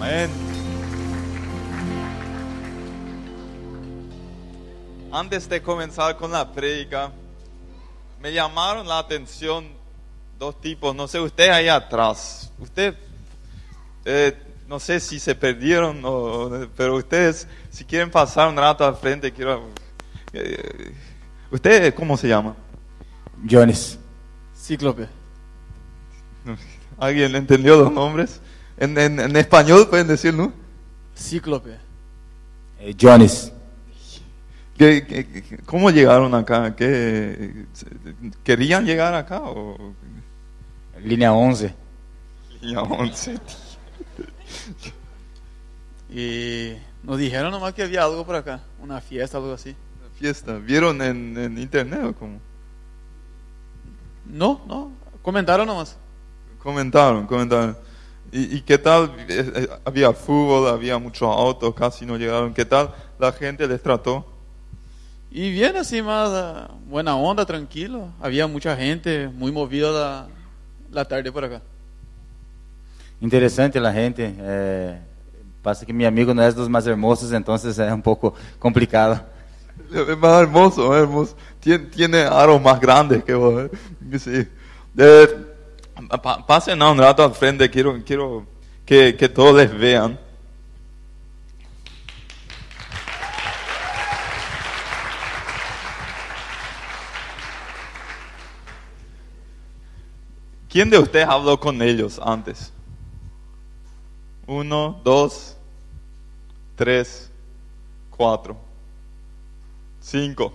Amén. Antes de comenzar con la prédica, me llamaron la atención dos tipos. No sé, usted ahí atrás. Usted, eh, no sé si se perdieron, o, pero ustedes, si quieren pasar un rato al frente, quiero. eh, ¿Usted cómo se llama? Jones. Cíclope. ¿Alguien entendió los nombres? En, en, en español pueden decir, ¿no? Cíclope. Eh, Jones. ¿Qué- qué- qué- ¿Cómo llegaron acá? ¿Qué, ¿Querían llegar acá? O, Línea 11. Ya, once. Y nos dijeron nomás que había algo por acá, una fiesta, algo así. Una fiesta. ¿Vieron en, en internet o cómo? No, no, comentaron nomás. Comentaron, comentaron. ¿Y, y qué tal? Eh, eh, Había fútbol, había muchos autos, casi no llegaron. ¿Qué tal la gente les trató? Y bien así más ah, buena onda, tranquilo. Había mucha gente, muy movida la, la tarde por acá. Interesante la gente. eh, pasa que mi amigo no es de los más hermosos, entonces es un poco complicado. Es más hermoso, es hermoso. Tiene, tiene aros más grandes que vos. ¿eh? Sí. Eh, pa- pasen a un rato al frente, quiero, quiero que, que todos les vean. ¿Quién de ustedes habló con ellos antes? Uno, dos, tres, cuatro. Cinco.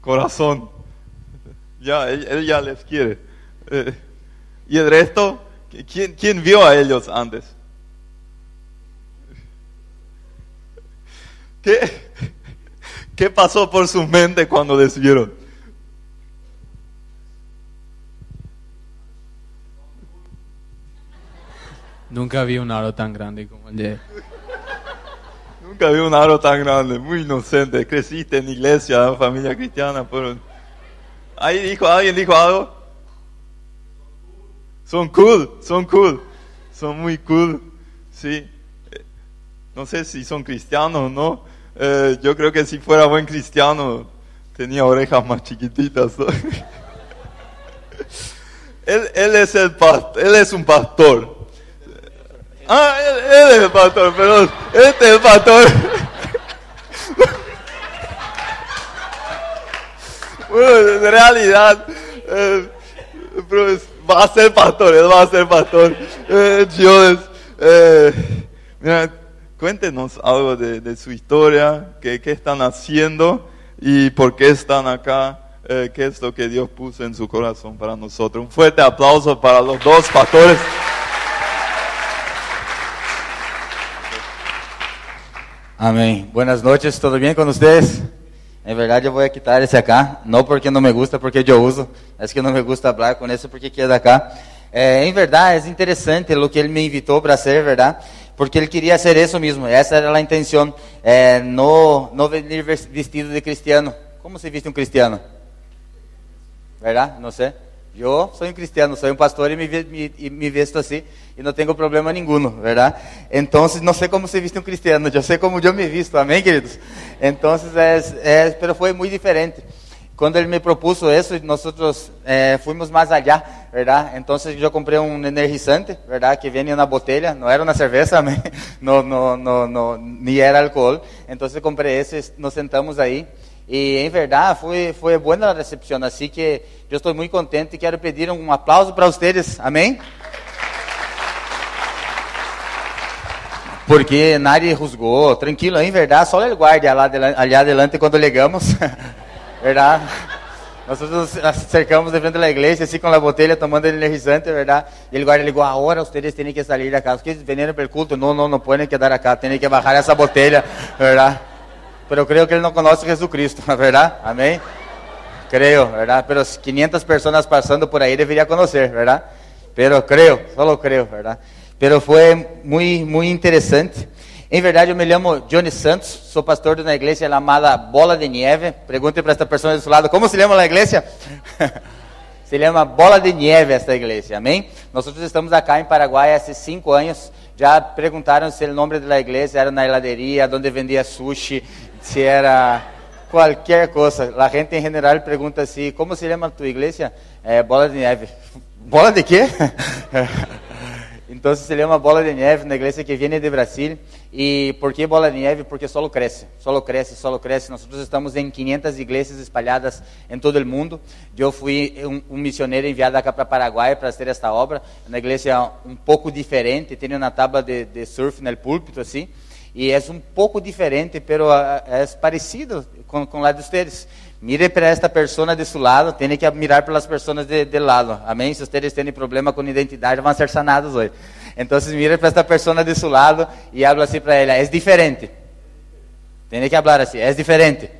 Corazón. Ya, él, él ya les quiere. Eh, ¿Y el resto? ¿Quién, ¿Quién vio a ellos antes? ¿Qué, ¿Qué pasó por su mente cuando les vieron? Nunca vi un aro tan grande como el de... Nunca vi un aro tan grande, muy inocente. Creciste en iglesia, familia cristiana. Pero... Ahí dijo, ¿Alguien dijo algo? Son cool, son cool. Son muy cool. Sí. Eh, No sé si son cristianos o no. Eh, yo creo que si fuera buen cristiano, tenía orejas más chiquititas. él, es el past- él es un pastor. Ah, él, él es el pastor, perdón. Este es el pastor. bueno, en realidad, eh, pero va a ser pastor, él va a ser pastor. Eh, Jones, eh, mira, cuéntenos algo de, su historia, qué, qué están haciendo y por qué están acá. eh, qué es lo que Dios puso en su corazón para nosotros. Un fuerte aplauso para los dos pastores. Amén. Buenas noches, ¿todo bien con ustedes? En verdad yo voy a quitar ese acá, no porque no me gusta, porque yo uso, es que no me gusta hablar con eso porque queda acá. Eh, en verdad es interesante lo que él me invitó para hacer, ¿verdad? Porque él quería hacer eso mismo, esa era la intención, eh, no, no vestido de cristiano. ¿Cómo se viste un cristiano? ¿verdad? No sé. Yo soy un cristiano, soy un pastor y me, y me visto así y no tengo problema ninguno, ¿verdad? Entonces no sé cómo se viste un cristiano, yo sé cómo yo me visto, amén, queridos. Entonces, es, es- pero fue muy diferente. Cuando él me propuso eso, nosotros eh, fuimos más allá, ¿verdad? Entonces yo compré un energizante, ¿verdad? Que en una botella, no era una cerveza, amén. no, no, no, no, ni era alcohol. Entonces compré ese, nos sentamos ahí. Y en verdad fue, fue buena la recepción, así que yo estoy muy contento y quiero pedir un aplauso para ustedes, amén. Porque nadie juzgou, tranquilo, em verdade, só el guarda lá adela- allá adelante quando ligamos, verdade? Nós nos acercamos de frente da igreja, assim com a botella, tomando energizante, verdade? E el guarda ligou, agora vocês têm que sair da casa, porque vieram pelo culto, não, não, não podem quedar acá, têm que bajar essa botella, verdade? Pero eu creio que ele não conhece Jesucristo, verdade? Amém? Creo, ¿verdad? Pero 500 personas pasando por ahí debería conocer, ¿verdad? Pero creo, solo creo, ¿verdad? Pero fue muy, muy interesante. En verdad, yo me llamo Johnny Santos, soy pastor de una iglesia llamada Bola de Nieve. Pregunte para esta persona de su lado, ¿cómo se llama la iglesia? Se llama Bola de Nieve esta iglesia, amém? Nós estamos acá em Paraguai há cinco anos. Já perguntaram se o nome da igreja era na heladeria, onde vendia sushi, se era qualquer coisa. A gente em geral pergunta assim: como se chama a tua igreja? É, bola de neve. Bola de quê? Então se chama bola de neve na igreja que vem de Brasil. E por que bola de neve? Porque solo cresce, solo cresce, solo cresce. Nós estamos em 500 igrejas espalhadas em todo o mundo. Eu fui um, missionário enviado acá para Paraguai para fazer esta obra. Uma igreja um pouco diferente, tem uma tábua de, de surf no púlpito assim. E é um pouco diferente, pero é parecido com, com lá de vocês. Mire para esta pessoa de lado, tem que mirar pelas pessoas de, de lado. Amém? Se vocês têm problema com identidade, vão ser sanados hoje. Então, mire para esta pessoa de lado e habla assim para ela: é diferente. Tem que falar assim: é diferente.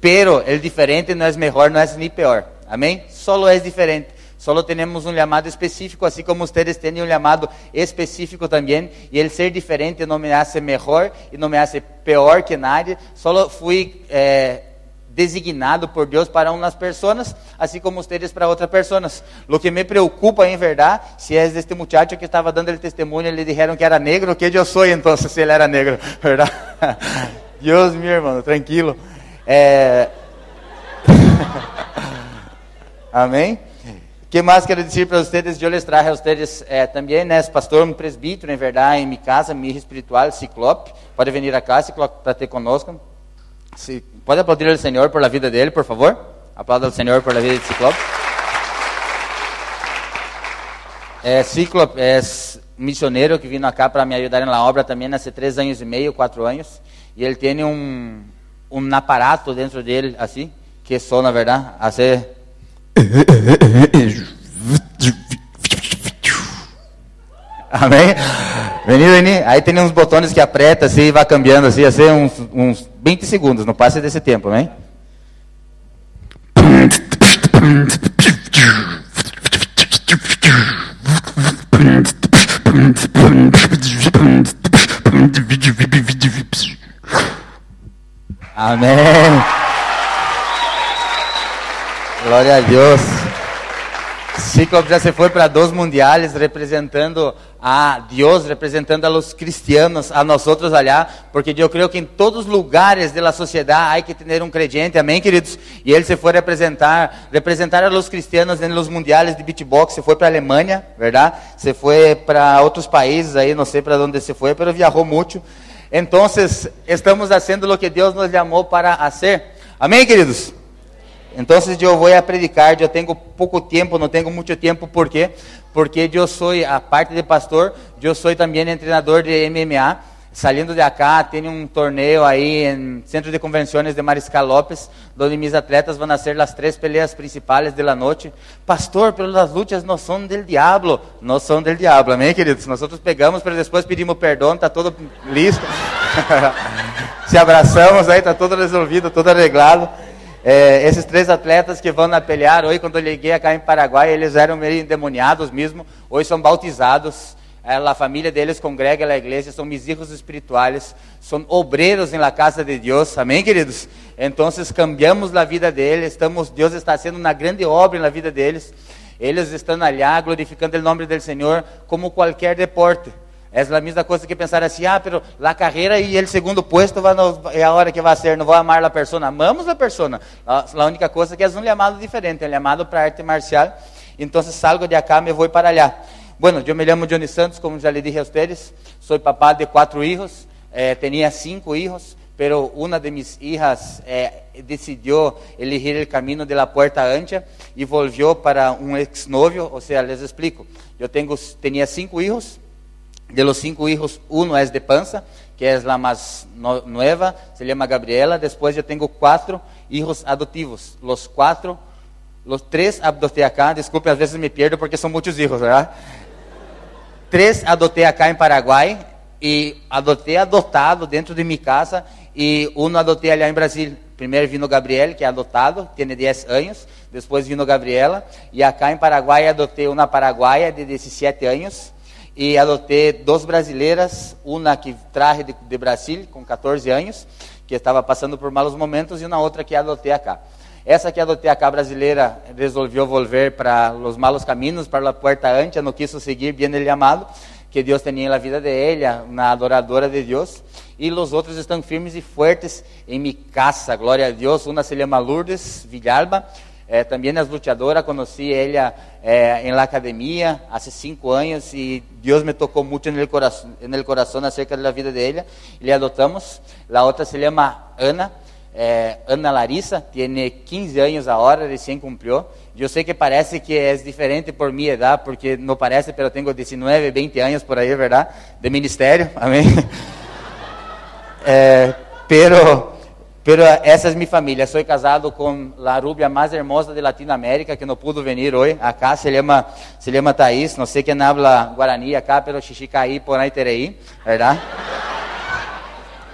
Pero el diferente não é melhor, não é nem pior. Amém? Solo é diferente. Solo temos um chamado específico, assim como vocês têm um chamado específico também. E el ser diferente não me hace melhor e não me hace pior que nadie. Solo fui eh, designado por Deus para umas pessoas, assim como vocês para outras pessoas. O que me preocupa, em verdade, se é este muchacho que estava dando o testemunho, ele disseram que era negro, que eu sou então, se ele era negro, verdade? Deus, meu irmão, tranquilo. É... Amém? Que mais quero dizer para vocês? Eu les traje a vocês eh, também, né, pastor, um presbítero, em verdade, em minha casa, minha espiritual, Ciclope. Pode vir a casa, Ciclope, para ter conosco. Sí. Pode aplaudir ao Senhor por la vida dele, por favor? Aplauda ao Senhor por la vida de Ciclope. É, Ciclope é missionário que vino acá para me ajudar na obra também há três anos e meio, quatro anos. E ele tem um, um aparato dentro dele, assim, que só, na verdade, assim Amém? Veni, veni. Aí tem uns botões que aperta assim e vai cambiando assim, assim uns, uns 20 segundos, não passe desse tempo, amém? Amém. Glória a Deus. Ciclope já se foi para dois mundiais representando a Deus, representando a los cristianos, a nós outros allá, porque eu creio que em todos os lugares da sociedade há que ter um crente, amém, queridos? E ele se foi representar, representar a los cristianos nos mundiais de beatbox, se foi para Alemanha, verdade? Se foi para outros países aí, não sei para onde se foi, mas viajou muito. Então, estamos fazendo o que Deus nos chamou para fazer. Amém, queridos? Então, eu vou a predicar, eu tenho pouco tempo, não tenho muito tempo, por quê? Porque eu sou, a parte de pastor, eu sou também treinador de MMA. Saindo de acá, tem um torneio aí no Centro de Convenções de Mariscal Lopes, onde meus atletas vão ser as três peleas principais da noite. Pastor, pelas lutas não são del diablo, não são del diablo, amém, queridos? Nós outros pegamos, para depois pedimos perdão, está tudo listo. Se abraçamos aí, está tudo resolvido, tudo arreglado. É, esses três atletas que vão na pelear, hoje quando eu liguei acá em Paraguai, eles eram meio endemoniados mesmo, hoje são bautizados, é, a família deles congrega na igreja, são mis espirituais, são obreiros na casa de Deus, amém queridos? Então, cambiamos a vida deles, estamos, Deus está fazendo uma grande obra na vida deles, eles estão ali glorificando o nome do Senhor como qualquer deporte. É a mesma coisa que pensar assim, ah, pero la carreira e ele segundo vai no, é a hora que vai ser, não vou amar a pessoa. Amamos a pessoa. A, única coisa é que é um chamado diferente, é um chamado para arte marcial. Então, salgo de acá, me vou para allá. Bueno, eu me chamo Johnny Santos, como já lhe dije a vocês, sou papá de quatro filhos, eh, tinha cinco filhos, pero uma de mis hijas eh, decidiu elegir o caminho de la puerta ancha e volvió para um ex-novio, ou seja, les explico. Eu tenho, tinha cinco filhos, de los cinco hijos, uno es de panza, que es la más no, nueva, se llama Gabriela. Después yo tengo cuatro hijos adoptivos. Los cuatro, los tres adopté acá. Desculpe, às vezes me pierdo porque são muitos hijos, ¿verdad? Três adotei acá em Paraguai e adotei adotado dentro de minha casa e um adotei ali em Brasil. Primeiro vino Gabriel, que é adotado, tem 10 anos. Depois vino Gabriela. E acá em Paraguai adotei uma paraguaia de 17 anos e adotei duas brasileiras, uma que traje de, de Brasil, com 14 anos, que estava passando por malos momentos, e uma outra que adotei acá. Essa que adoté acá brasileira resolveu volver para os malos caminhos, para a puerta ancha, não quis seguir bem ele amado que Deus tinha na vida de ella, uma adoradora de Deus. E os outros estão firmes e fortes em minha casa, glória a Deus. Uma se chama Lourdes Villalba, eh, é luchadora, conheci ela eh, la academia há cinco anos e Deus me tocou muito no coração, no coração acerca da vida dela e lhe adotamos. A outra se chama Ana, eh, Ana Larissa, tem 15 anos agora, recém cumpriu. Eu sei que parece que é diferente por minha idade, porque não parece, eu tenho 19, 20 anos por aí, verdade? De ministério, amém? É, pero, pero essa é minha família. Sou casado com a rubia mais hermosa de Latinoamérica, que não pudo vir hoje. Acá se chama, se chama Thaís. Não sei quem habla guarani acá, pero xixicaí por aí terei, verdade?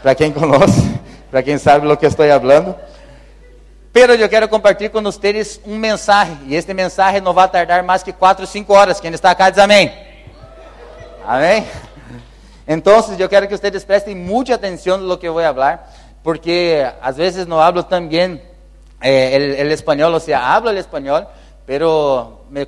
Para quem conhece, para quem sabe o que estou falando. Pero eu quero compartilhar com vocês um mensagem. E este mensagem não vai tardar mais que 4 ou 5 horas. Quem está acá diz amém. Amém? Então, eu quero que vocês prestem muita atenção no que eu vou falar, porque às vezes não hablo tão bem eh, o espanhol, ou seja, hablo o espanhol, pero me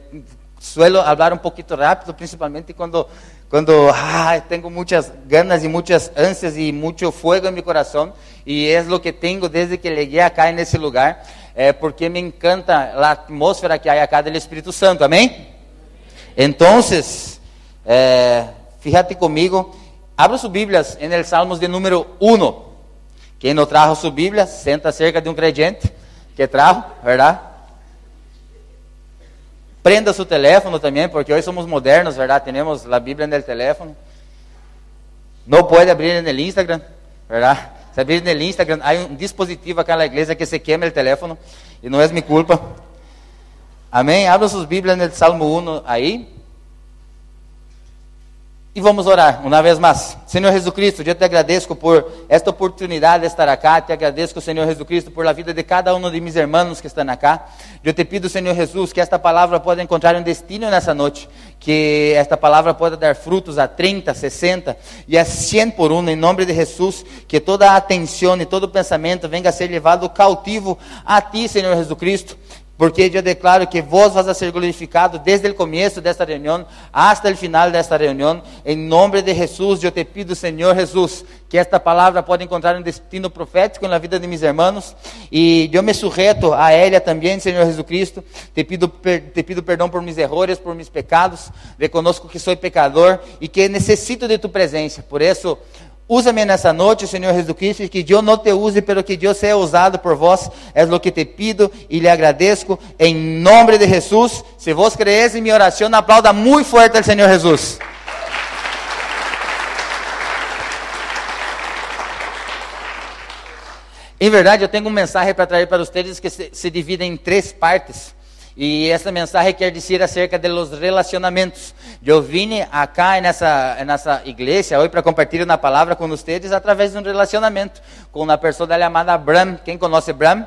suelo hablar um pouquinho rápido, principalmente quando quando ah, tenho muitas ganas e muitas ânsias e muito fogo em meu coração e é o que tenho desde que cheguei acá nesse lugar, é porque me encanta a atmosfera que há acá do Espírito Santo, amém? Então, é, fíjate comigo, abra suas Bíblias em el Salmos de número 1. Quem não trajo sua Bíblia, senta cerca de um crente que trajo, verdade? Prenda seu teléfono também, porque hoje somos modernos, verdade? Temos a Bíblia no teléfono. Não pode abrir no Instagram, verdade? Se abrir no Instagram, há um dispositivo aqui na igreja que se queima o teléfono e não é minha culpa. Amém? Abra suas Bíblias no Salmo 1 aí. E vamos orar uma vez mais. Senhor Jesus Cristo, eu te agradeço por esta oportunidade de estar aqui. Te agradeço, Senhor Jesus Cristo, por a vida de cada um de meus irmãos que estão aqui. Eu te pido, Senhor Jesus, que esta palavra possa encontrar um destino nessa noite. Que esta palavra possa dar frutos a 30, 60 e a 100 por um, em nome de Jesus. Que toda a atenção e todo o pensamento venha a ser levado cautivo a Ti, Senhor Jesus Cristo. Porque eu declaro que vos vas a ser glorificado desde o começo desta reunião hasta o final desta reunião. Em nome de Jesus, eu te pido, Senhor Jesus, que esta palavra pode encontrar um destino profético na vida de meus irmãos. E eu me sujeito a ela também, Senhor Jesus Cristo. Te pido, te pido perdão por meus erros, por meus pecados. Reconozco que sou pecador e que necessito de tu presença. Por isso, Usa-me nessa noite, Senhor Jesus Cristo, e que Deus não te use, pelo que Deus seja usado por vós. É o que te pido e lhe agradeço em nome de Jesus. Se vos crees em minha oração, aplauda muito forte ao Senhor Jesus. Em verdade, eu tenho um mensagem para trazer para vocês que se, se divide em três partes. E essa mensagem quer dizer acerca de los relacionamentos. Eu vim acá nessa nessa igreja hoje para compartilhar uma palavra com vocês através de um relacionamento com uma pessoa chamada Bram. Quem conhece Bram?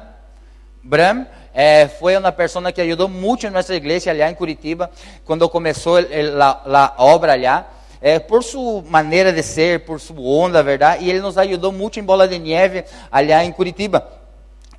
Bram é, foi uma pessoa que ajudou muito em nossa igreja ali em Curitiba quando começou a obra ali. É, por sua maneira de ser, por sua onda, verdade, e ele nos ajudou muito em Bola de Neve, ali em Curitiba.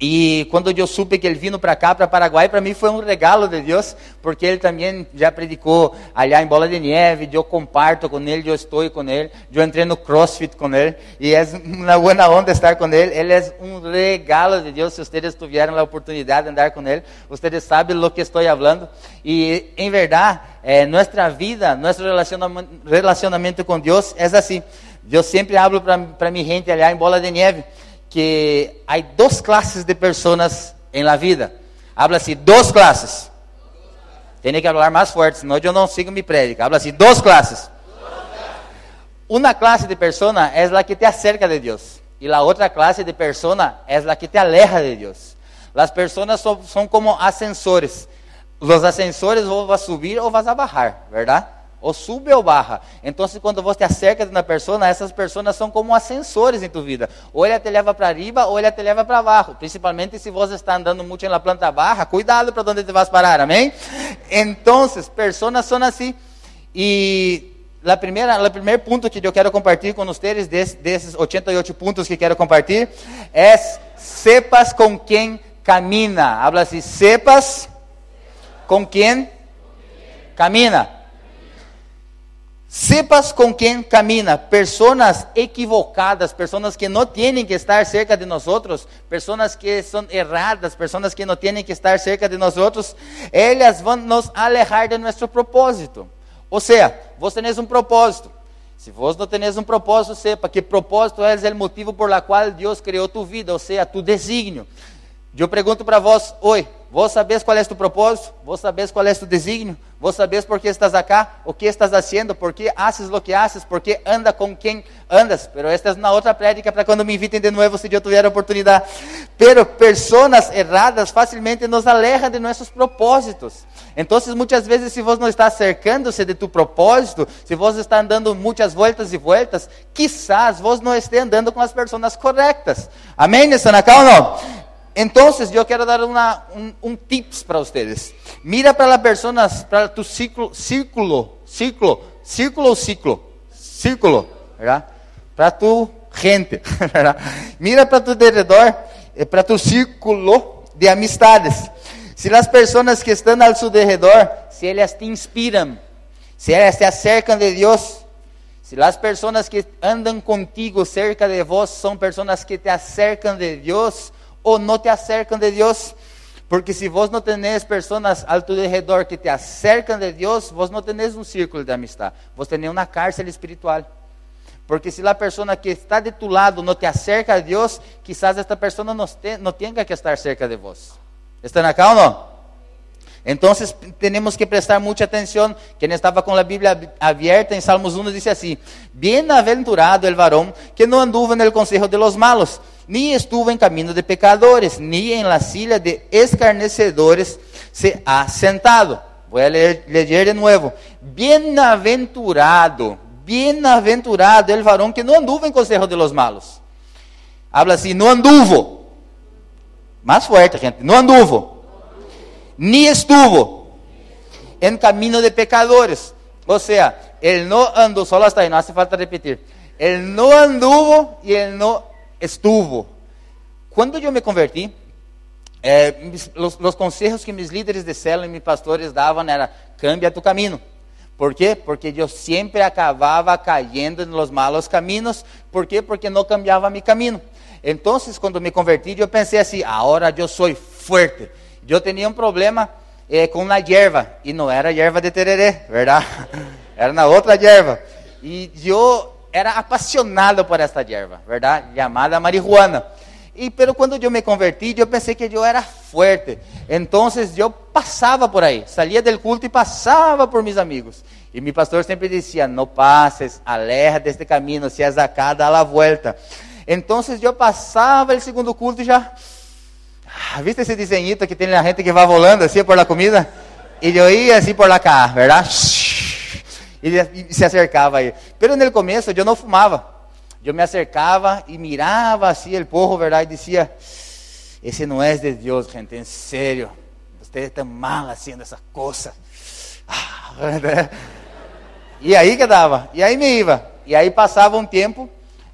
E quando eu supe que ele vindo para cá, para Paraguai, para mim foi um regalo de Deus, porque ele também já predicou allá em Bola de Neve, eu comparto com ele, eu estou com ele, eu entrei no CrossFit com ele, e é uma boa onda estar com ele, ele é um regalo de Deus, se vocês tiverem a oportunidade de andar com ele, vocês sabem do que estou falando, e em verdade, é, nossa vida, nosso relacionamento, relacionamento com Deus é assim, eu sempre hablo para minha gente allá em Bola de Neve, que há duas classes de pessoas em la vida. Habla assim, duas classes. Tem que falar mais forte, senão eu não sigo mi prédica. Habla assim, duas classes. Uma classe de persona é a que te acerca de Deus. E a outra classe de persona é a que te aleja de Deus. As pessoas são como ascensores. Os ascensores ou vas subir ou vas a verdade? Ou sube ou barra. Então, quando você acerca de uma pessoa, essas pessoas são como ascensores em tua vida. Ou ele te leva para riba, ou ele te leva para baixo. Principalmente se você está andando muito na planta barra, cuidado para onde te vas parar, amém? Então, pessoas são assim. E a primeira, o primeiro ponto que eu quero compartilhar com vocês, desses 88 pontos que quero compartilhar, é sepas com quem camina. Habla así, sepas con quién camina. Sepas com quem camina, pessoas equivocadas, pessoas que não têm que estar cerca de nós, pessoas que são erradas, pessoas que não têm que estar cerca de nós, elas vão nos alejar de nosso propósito. Ou seja, você tem um propósito. Se vos não tenéis um propósito, sepa que propósito é o motivo por la qual Deus criou tu vida, ou seja, tu desígnio. Eu pergunto para vós, oi, vos sabes qual é tu propósito? Vos sabes qual é tu desígnio? Vos sabes por que estás acá? O que estás haciendo? Por que haces lo que haces? Por que anda com quem andas? Pero esta é uma outra prédica para quando me invitem de novo, se eu tiver a oportunidade. Pero pessoas erradas facilmente nos alejam de nossos propósitos. Então, muitas vezes, se você não está acercando-se de tu propósito, se você está andando muitas voltas e voltas, quizás você não esteja andando com as pessoas corretas. Amém, Sanacá ou não? Entonces yo quiero dar una, un, un tips para ustedes. Mira para las personas, para tu círculo, círculo, círculo, círculo, círculo, círculo, ¿verdad? Para tu gente, ¿verdad? Mira para tu alrededor, eh, para tu círculo de amistades. Se as pessoas que estão ao seu redor, se elas te inspiram, se elas te acercam de Deus, se as pessoas que andam contigo cerca de vós são pessoas que te acercam de Deus, ou não te acercam de Deus. Porque se vos não tenéis pessoas ao teu redor que te acercam de Deus, vos não tenéis um círculo de amistade, vos tenéis uma cárcel espiritual. Porque se a pessoa que está de tu lado não te acerca a Deus, quizás esta pessoa não tenha que estar cerca de vos. Estão acá ou não? Então, temos que prestar muita atenção. Quem estava com a Bíblia aberta em Salmos 1 disse assim: Bem-aventurado el varão que não anduvo no conselho de los malos, ni estuvo em caminho de pecadores, ni em la silla de escarnecedores se ha sentado. Vou ler, ler de novo. Bem-aventurado, bem-aventurado el varão que não anduvo em conselho de los malos. Habla assim: não anduvo. Mais forte, gente. Não anduvo ni estuvo en camino de pecadores. O sea, él no anduvo, solo hasta ahí, no hace falta repetir. Él no anduvo y él no estuvo. Cuando yo me convertí, eh, los, los, consejos que mis líderes de célula y mis pastores daban era, cambia tu camino. ¿Por qué? Porque yo siempre acababa cayendo en los malos caminos. ¿Por qué? Porque no cambiaba mi camino. Entonces, cuando me convertí, yo pensé así, ahora yo soy fuerte eu tinha um problema eh, com a erva, e não era erva de tereré, verdade? Era na outra erva. E eu era apaixonado por esta erva, verdade? Chamada marihuana. E pero quando eu me converti, eu pensei que eu era forte. Então eu passava por aí, saía do culto e passava por meus amigos. E meu pastor sempre dizia: Não passes, aleja deste caminho, se és acá, dá a volta. Então eu passava o segundo culto e já Ah, ¿Viste ese diseñito que tiene la gente que va volando así por la comida? Y yo iba así por la caja, ¿verdad? Y se acercaba ahí. Pero en el comienzo yo no fumaba. Yo me acercaba y miraba así el pojo, ¿verdad? Y decía, ese no es de Dios, gente, en serio. Ustedes están mal haciendo esas cosas. Y ahí quedaba, y ahí me iba. Y ahí pasaba un tiempo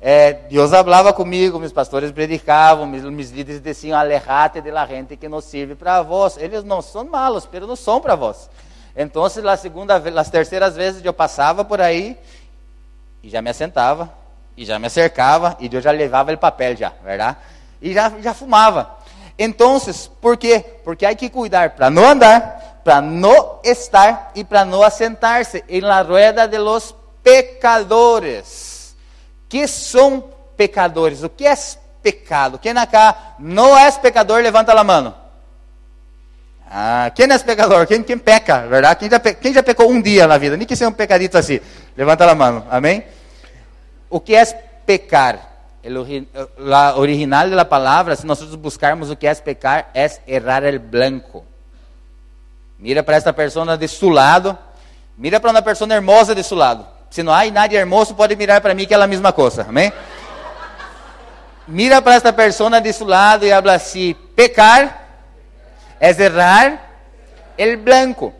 é, Deus falava comigo, meus pastores predicavam, meus, meus líderes diziam, alejate de la gente que não serve para vós. Eles não são malos, mas não são para vós. Então, a segunda, as terceiras vezes eu passava por aí e já me assentava, e já me acercava, e eu já levava o papel já, verdade? E já, já fumava. Então, por quê? Porque há que cuidar para não andar, para não estar e para não assentar-se em la rueda de los pecadores que são pecadores. O que é pecado? Quem acá não é pecador, levanta a mão. Ah, quem é pecador? Quem, quem peca, verdade? Quem já, quem já pecou um dia na vida? Nem que seja um pecadito assim. Levanta a mão, amém? O que é pecar? O original da palavra, se nós buscarmos o que é pecar, é errar el blanco. Mira para esta pessoa de su lado. Mira para uma pessoa hermosa de su lado. Se não há nada hermoso, pode mirar para mim que é a mesma coisa. Amém? Mira para esta pessoa de seu lado e habla assim: pecar é errar el blanco.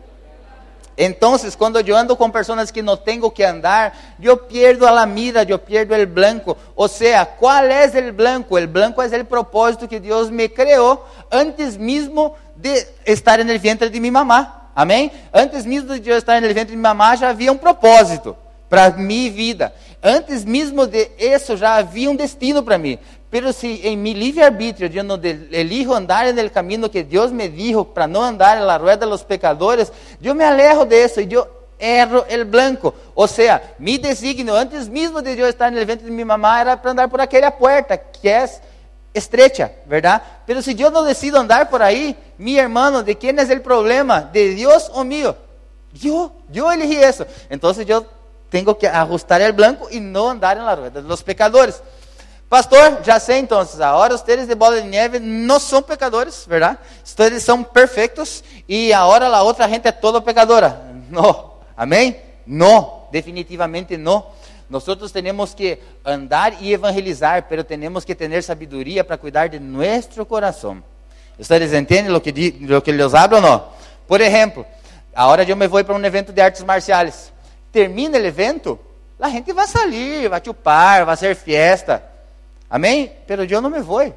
Entonces, cuando yo ando con personas que no tengo que andar, yo pierdo a mira, yo pierdo el blanco. O sea, ¿cuál es el blanco? El blanco es el propósito que Dios me creó antes mismo de estar en el vientre de mi mamá. Amém? Antes mesmo de eu estar no ventre de minha mamá, já havia um propósito para minha vida. Antes mesmo de isso, já havia um destino para mim. Pero se em mi livre-arbítrio eu não elijo andar no caminho que Deus me dijo para não andar na rueda dos pecadores, eu me alejo de isso e eu erro el blanco. Ou seja, mi designio antes mesmo de eu estar no ventre de minha mamá era para andar por aquela porta que é estrecha, ¿verdad? Pero si yo no decido andar por ahí, mi hermano, ¿de quién es el problema? ¿De Dios o mío? Yo, yo elegí eso. Entonces yo tengo que ajustar el blanco y no andar en la rueda de los pecadores. Pastor, já sei então, agora ustedes de bola de neve não são pecadores, verdade? Ustedes são perfeitos e agora a outra gente é toda pecadora. Não, amém? Não, definitivamente não. Nosotros tenemos que andar y evangelizar, pero tenemos que tener sabiduría para cuidar de nuestro corazón. ¿Ustedes entienden lo que, lo que les hablo o no? Por ejemplo, ahora yo me voy para un evento de artes marciales. Termina el evento, la gente va a salir, va a chupar, va a hacer fiesta. Amém? Pero yo no me voy.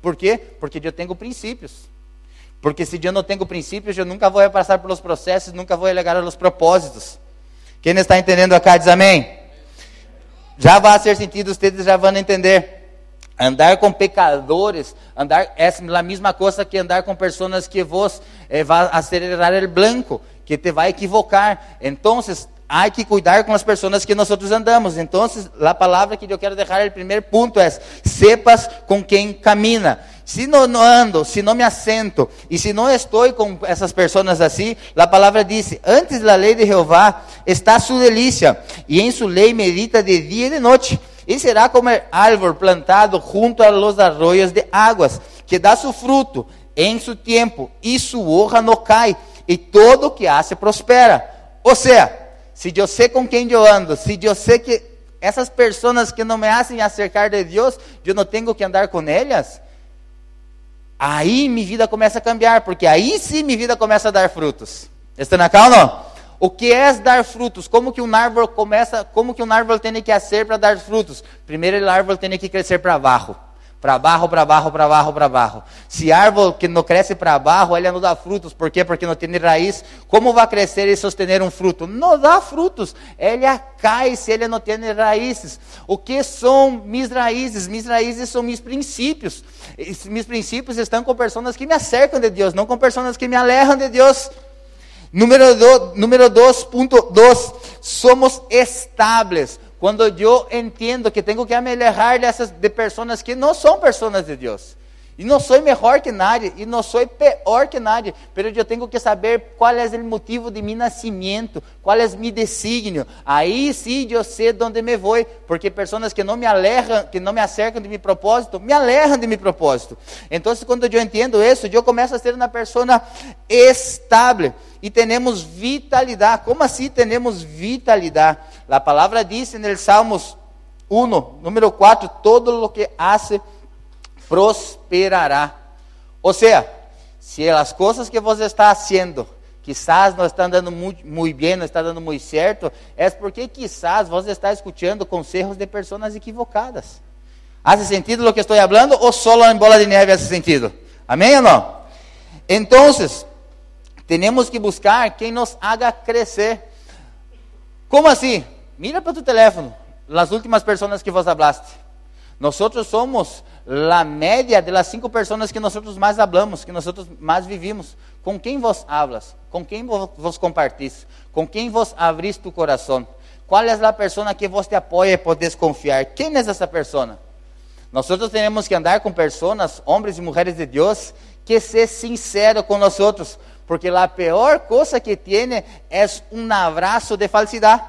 ¿Por quê? Porque eu tenho princípios. Porque se eu não tenho princípios, eu nunca vou passar pelos processos, nunca vou chegar aos propósitos. Quem está entendendo acá diz amém? já vai ser sentido, vocês já vão entender. Andar com pecadores, andar é a mesma coisa que andar com pessoas que vos eh, vai acelerar o blanco, que te vai equivocar. Então, há que cuidar com as pessoas que nós andamos. Então, a palavra que eu quero deixar, o primeiro ponto é: sepas com quem camina. Se não, não, ando, se não me assento e se não estou com essas pessoas assim, a palavra diz: Antes da lei de Jeová está sua delícia, e em sua lei medita de dia e de noite. E será como árvore plantado junto a los arroios de águas, que dá seu fruto em seu tempo, e sua honra não cai, e todo o que hace prospera. Ou seja, se eu sei com quem eu ando, se eu sei que essas pessoas que não me hacen acercar de Deus, eu não tenho que andar com elas, aí minha vida começa a cambiar, porque aí sim minha vida começa a dar frutos. Está na calma? O que é dar frutos? Como que um árvore começa, como que um árvore tem que ser para dar frutos? Primeiro, a árvore tem que crescer para baixo. Para baixo, para baixo, para baixo, para baixo. Se árvore que não cresce para baixo, ela não dá frutos. Por quê? Porque não tem raiz. Como vai crescer e sostener um fruto? Não dá frutos. Ela cai se ela não tem raízes. O que são minhas raízes? Minhas raízes são meus princípios. Meus princípios estão com pessoas que me acercam de Deus, não com pessoas que me alejam de Deus. Número 2, número 2.2, somos estables. Quando eu entendo que tenho que me alejar dessas de pessoas que não são pessoas de Deus. E não sou melhor que nadie, e não sou pior que nadie, mas eu tenho que saber qual é o motivo de meu nascimento, qual é meu desígnio. Aí sim eu sei onde me vou, porque pessoas que não me alejam, que não me acercam de meu propósito, me alejam de meu propósito. Então, quando eu entendo isso, eu começo a ser uma pessoa estável e temos vitalidade. Como assim temos vitalidade? A palavra diz no Salmos 1, número 4, todo o que hace prosperará. Ou seja, se as coisas que você está fazendo quizás não estão dando muito, bem, não está dando muito certo, é porque quizás você está escutando conselhos de pessoas equivocadas. ¿Hace sentido o que estou falando ou solo em bola de neve hace sentido? Amém ou não? Então, temos que buscar quem nos haga crescer. Como assim? Mira para tu teléfono, as últimas pessoas que vos hablaste. Nós somos a média de las cinco pessoas que nós mais hablamos, que nós mais vivimos. Com quem vos hablas? Com quem vos compartís? Com quem vos abrís tu coração? Qual é a pessoa que vos te apoia e podes confiar? Quem é essa pessoa? Nós temos que andar com pessoas, homens e mulheres de Deus, que ser sincero com nós porque a pior coisa que tem é um abraço de falsidade.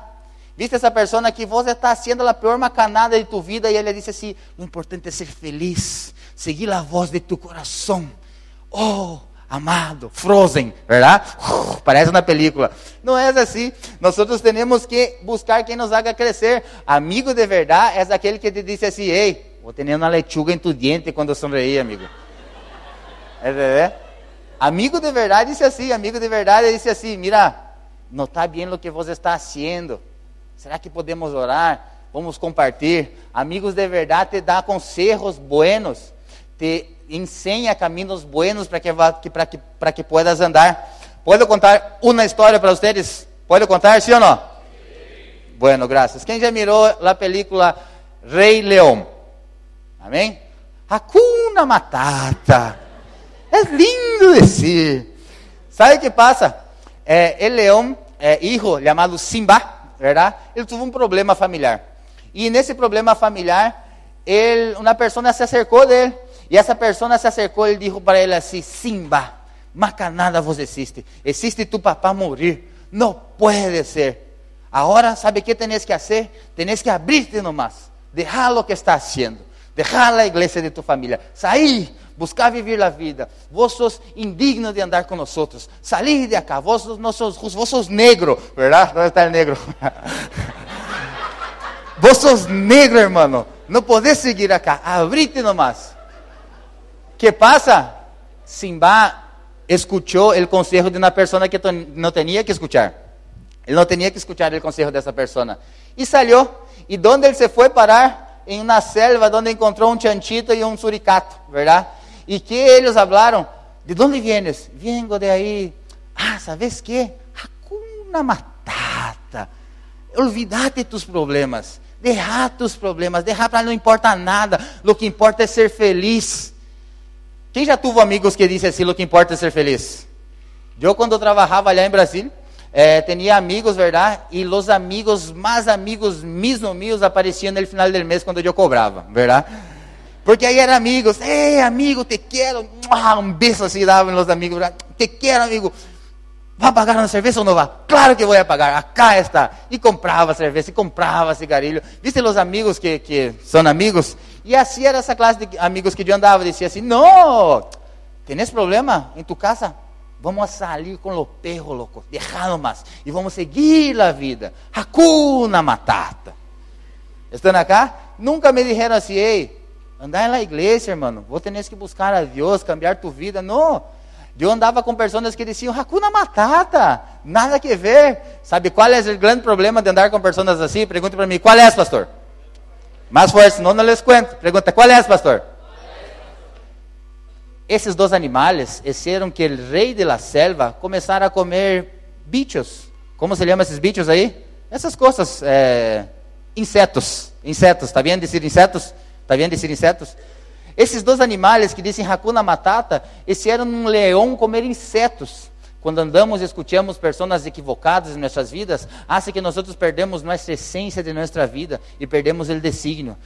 Viste essa pessoa que você está haciendo a pior macanada de tu vida e ele diz assim: o importante é ser feliz, seguir a voz de tu coração. Oh, amado, Frozen, ¿verdad? Uh, parece uma película. Não é assim. Nós temos que buscar quem nos haga crescer. Amigo de verdade é aquele que te diz assim: Ei, vou ter uma lechuga em tu diente quando sonreí, amigo. É verdade? Amigo de verdade disse assim: Amigo de verdade disse assim: Mira, não está bem o que você está fazendo. Será que podemos orar? Vamos compartilhar. Amigos de verdade te dá conselhos buenos, te ensina caminhos buenos para que, para que, para que puedas andar. Posso contar uma história para vocês? Pode contar, sim ou não? Sim. Bueno, graças. Quem já mirou a película Rei Leão? Amém? Hakuna Matata. É lindo dizer. Sabe o que passa? É, el leão, é, hijo chamado Simba, verdade? Ele teve um problema familiar. E nesse problema familiar, uma pessoa se acercou dele. E essa pessoa se acercou e disse para ele assim: Simba, macanada você existe. Existe tu papá morrer. Não pode ser. Agora, sabe o que tens que fazer? Tens que abrir-te nomás. Deixar o que está haciendo. Deixar a igreja de tu família. Sair, buscar viver a vida. Vos sos indigno de andar com nós. Salir de acá. Vos, não sos, vos sos negro. Está negro? vos sos negro, hermano. Não podés seguir acá. Abrite nomás. que passa? Simba escuchou o conselho de uma pessoa que não tinha que escuchar. Ele não tinha que escuchar o conselho dessa pessoa. E saiu. E onde ele se foi parar? Em uma selva onde encontrou um chanchito e um suricato, ¿verdad? E que eles falaram, ¿de onde vienes? Vengo de aí. Ah, ¿sabes qué? Hakuna Matata. Olvídate tus problemas. Deja tus problemas. Deja para importa nada. O que importa é ser feliz. Quem já teve amigos que dizem assim, o que importa é ser feliz? Eu, quando trabalhava lá em Brasil, eh, tenía amigos, ¿verdad? Y los amigos, más amigos mismos míos aparecían el final del mes cuando yo cobraba, ¿verdad? Porque ahí eran amigos, hey amigo, te quiero, un beso así daban los amigos, ¿verdad? te quiero amigo, ¿va a pagar una cerveza o no va? Claro que voy a pagar, acá está. Y compraba cerveza, y compraba cigarrillo. ¿Viste los amigos que, que son amigos? Y así era esa clase de amigos que yo andaba, decía así, no, ¿tienes problema en tu casa? Vamos sair com o perro, louco, deixado mais. E vamos seguir a vida. Hakuna Matata. Estão acá? Nunca me disseram assim, ei, andar na igreja, irmão. Vou ter que buscar a Deus, cambiar tu vida. Não. Eu andava com pessoas que diziam, Hakuna Matata. Nada que ver. Sabe qual é o grande problema de andar com pessoas assim? Pergunta para mim, qual é, pastor? Mais forte, senão não les cuento. Pergunta, qual é, pastor? Esses dois animais hicieron que o rei de la selva começara a comer bichos. Como se chama esses bichos aí? Essas coisas, é, insetos. Insetos, está bem dizer insetos? Está bem dizer insetos? Esses dois animais que dizem Hakuna Matata, hicieron um leão comer insetos. Quando andamos e escutamos pessoas equivocadas em nossas vidas, hace que nós perdemos nossa essência de nossa vida e perdemos o desígnio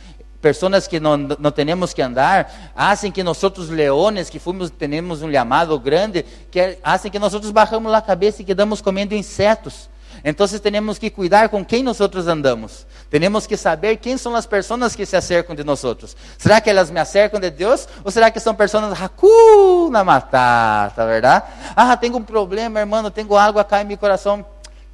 personas que no, no, tenemos que andar, hacen que nosotros leones que fuimos, tenemos un llamado grande, que hacen que nosotros bajamos la cabeza y quedamos comiendo insetos. Entonces tenemos que cuidar com quem nosotros andamos. Tenemos que saber quem são as pessoas que se acercam de nosotros. Será que elas me acercam de Deus? Ou será que são pessoas na matata, verdade? Ah, tenho um problema, irmão, tenho algo acá em meu coração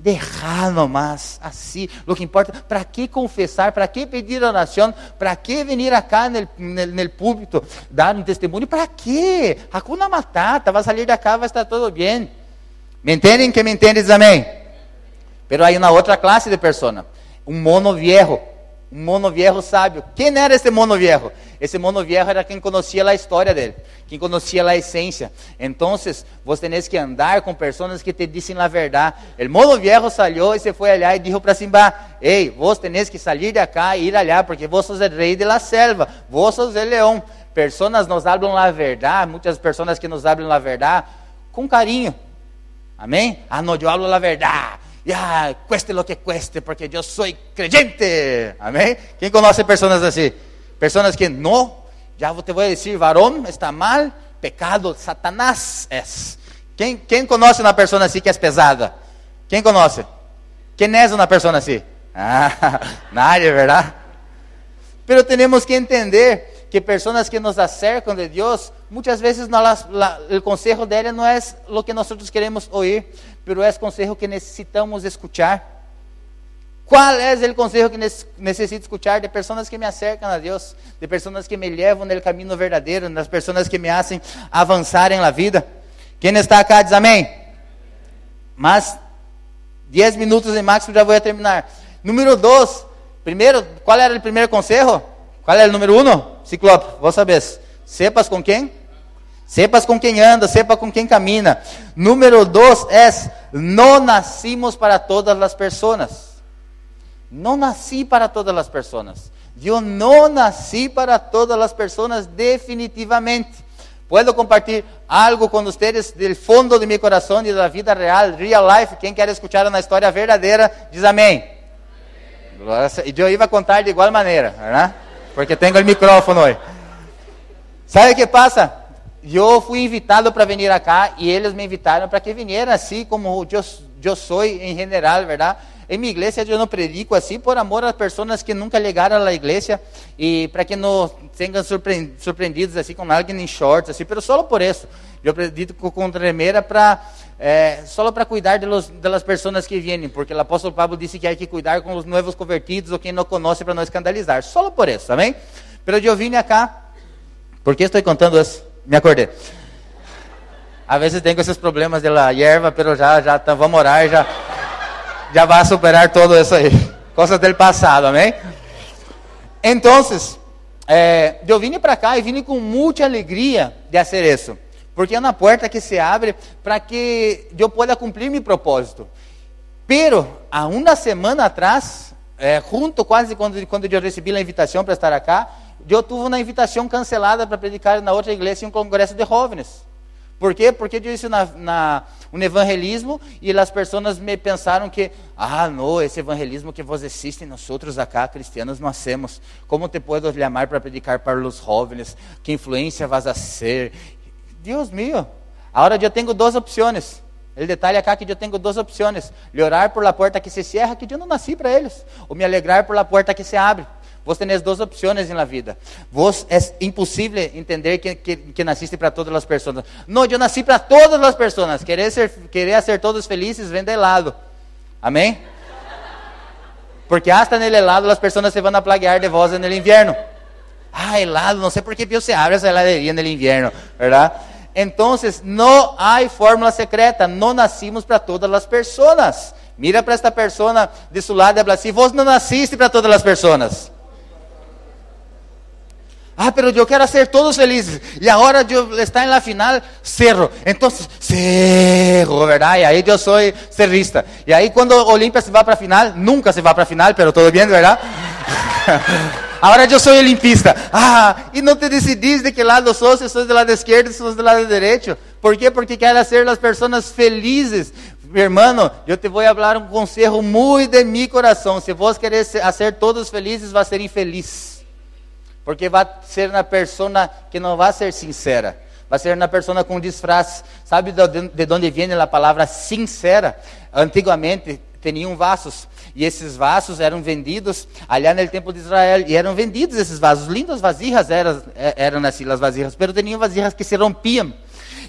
Deixar nomás, assim. O que importa, para que confessar, para que pedir oração, para que vir acá no, púlpito, dar um testemunho, para que? Hakuna Matata, vai sair da casa, vai estar tudo bem. Me entendem que me entendes, amém? Pero aí uma outra classe de persona, um mono viejo, um mono viejo sábio. Quem era esse mono viejo? Esse mono viejo era quem conhecia a história dele, quem conhecia a essência. Então, você tem que andar com pessoas que te dizem a verdade. O mono viejo saiu e se foi allá e disse para Simba: Ei, vos tenés que sair de acá e ir allá, porque vos sos o rei de la selva, sos o leão. Pessoas nos hablam a verdade, muitas pessoas que nos hablam a verdade com carinho. Amém? Ah, não, eu hablo a verdade. Ya, cueste lo que cueste, porque eu sou creyente. Amém? Quem conhece pessoas assim? Personas que no, ya te voy a decir, varón está mal, pecado, Satanás es. ¿Quién, quién conoce una persona así que es pesada? ¿Quién conoce? ¿Quién es una persona así? Ah, nadie, ¿verdad? Pero tenemos que entender que personas que nos acercan de Dios, muchas veces no las, la, el consejo de ella no es que nosotros queremos oír, pero es consejo que necesitamos escuchar. Qual é o conselho que necessito escuchar de pessoas que me acercam a Deus, de pessoas que me levam no caminho verdadeiro, das pessoas que me hacen avançar na vida? Quem está acá diz amém. Mas 10 minutos em máximo já vou terminar. Número 2. Primeiro, qual era o primeiro conselho? Qual era o número 1? Um? Ciclope, vos sabes. Sepas com quem? Sepas com quem anda, sepa com quem camina. Número 2 é: não nascimos para todas as pessoas. Não nasci para todas as pessoas. Eu não nasci para todas as pessoas definitivamente. Puedo compartilhar algo com vocês do fundo de meu coração e da vida real, real life. Quem quer escuchar uma história verdadeira, diz amém. E eu ia contar de igual maneira, né? Porque tenho o microfone. Sabe o que passa? Eu fui invitado para vir acá e eles me invitaram para que viniera assim como eu, eu sou em geral, verdade? Em minha igreja eu não predico assim por amor às pessoas que nunca chegaram à igreja e para que não sejam surpreendidos assim com alguém em shorts assim, mas só por isso. Eu predico com tremeira para é, só para cuidar das pessoas que vêm, porque o apóstolo Pablo disse que há que cuidar com os novos convertidos ou quem não conhece para não escandalizar. Só por isso, amém? Pero eu vim acá, por que estou contando isso? Me acordei. A vezes tenho esses problemas de la hierba, pero já, já vamos orar, já já vai superar todo isso aí. Coisas do passado, amém? Então, eh, eu vim para cá e vim com muita alegria de fazer isso. Porque é uma porta que se abre para que eu possa cumprir meu propósito. Pero, há uma semana atrás, eh, junto quase quando, quando eu recebi a invitação para estar aqui, eu tive uma invitação cancelada para predicar na outra igreja em um congresso de jovens. Por quê? Porque eu disse na, na um evangelismo e as pessoas me pensaram que, ah, não, esse evangelismo que vocês assistem, nós outros acá, cristianos, não hacemos. Como te puedo chamar para predicar para os jovens? Que influência vas a ser? Deus meu, agora eu tenho duas opções. O detalhe acá que eu tenho duas opções: orar por la porta que se cierra, que eu não nasci para eles, ou me alegrar por la porta que se abre. Vos tenés duas opções na vida. Vos é impossível entender que, que, que para todas as pessoas. Não, eu nasci para todas as pessoas. Querer ser, querer ser todos felizes vem de helado. Amém? Porque hasta no helado as pessoas se vão a plaguear de vós no inverno. Ah, helado, não sei por que você abre essa heladeria no inverno, verdade? Então, não há fórmula secreta. Não nascimos para todas as pessoas. Mira para esta pessoa de seu lado e fala assim: Vos não nasciste para todas as pessoas. Ah, pero yo quiero hacer todos felices. Y ahora yo está en la final, cerro. Entonces, cerro, ¿verdad? Y ahí yo soy cerrista. Y ahí cuando Olimpia se va para final, nunca se va para final, pero todo bien, ¿verdad? Ahora yo soy olimpista. Ah, y no te decidís de qué lado sos, si sos del lado izquierdo, si sos del lado derecho. ¿Por qué? Porque quiero hacer las personas felices. Mi hermano, yo te voy a hablar un consejo muy de mi corazón. Si vos querés hacer todos felices, va a ser infeliz. Porque vai ser uma pessoa que não vai ser sincera. Vai ser uma pessoa com disfraz. Sabe de, de onde vem a palavra sincera? Antigamente tinham vasos. E esses vasos eram vendidos ali no templo de Israel. E eram vendidos esses vasos. Lindas vasijas eram, eram assim as vasijas. Mas tinham vasijas que se rompiam.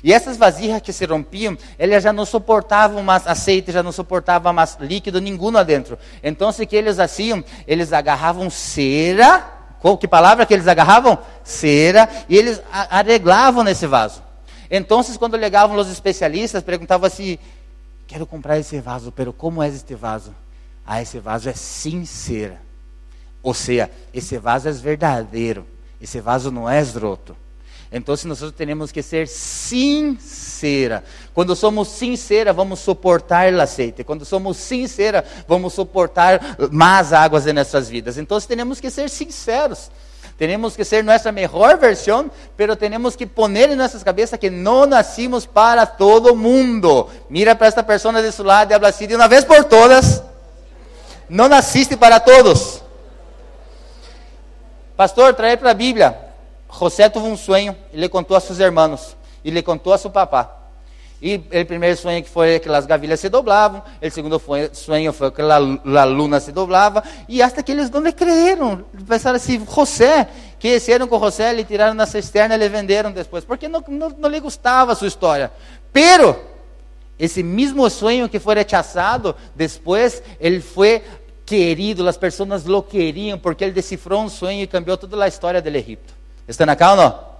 E essas vasijas que se rompiam, elas já não suportavam mais aceite, já não suportavam mais líquido nenhum adentro. Então, o que eles faziam? Eles agarravam cera qual que palavra que eles agarravam? Cera, e eles arreglavam nesse vaso. Então, quando chegavam os especialistas, perguntavam assim: Quero comprar esse vaso, pero como é este vaso? Ah, esse vaso é sincera. Ou seja, esse vaso é verdadeiro. Esse vaso não é esdroto. Então, nós temos que ser sincera. Quando somos sincera, vamos suportar o aceite. Quando somos sincera, vamos suportar mais águas em nossas vidas. Então, temos que ser sinceros. Temos que ser nossa melhor versão, pero temos que poner em nossas cabeças que não nascimos para todo mundo. Mira para esta pessoa de seu lado e habla assim de uma vez por todas. Não nasciste para todos. Pastor, trae para a Bíblia. José teve um sonho e le contou a seus irmãos e le contou a seu papá. E o primeiro sonho que foi que as gavilhas se doblavam, o segundo sonho foi que a luna se doblava, e hasta que eles não lhe creram. Pensaram assim, José, que desceram com José, lhe tiraram na cisterna e lhe venderam depois, porque não, não, não lhe gostava a sua história. Pero, esse mesmo sonho que foi rechazado, depois ele foi querido, as pessoas lo queriam, porque ele decifrou um sonho e cambiou toda a história do Egito. Estão acá não?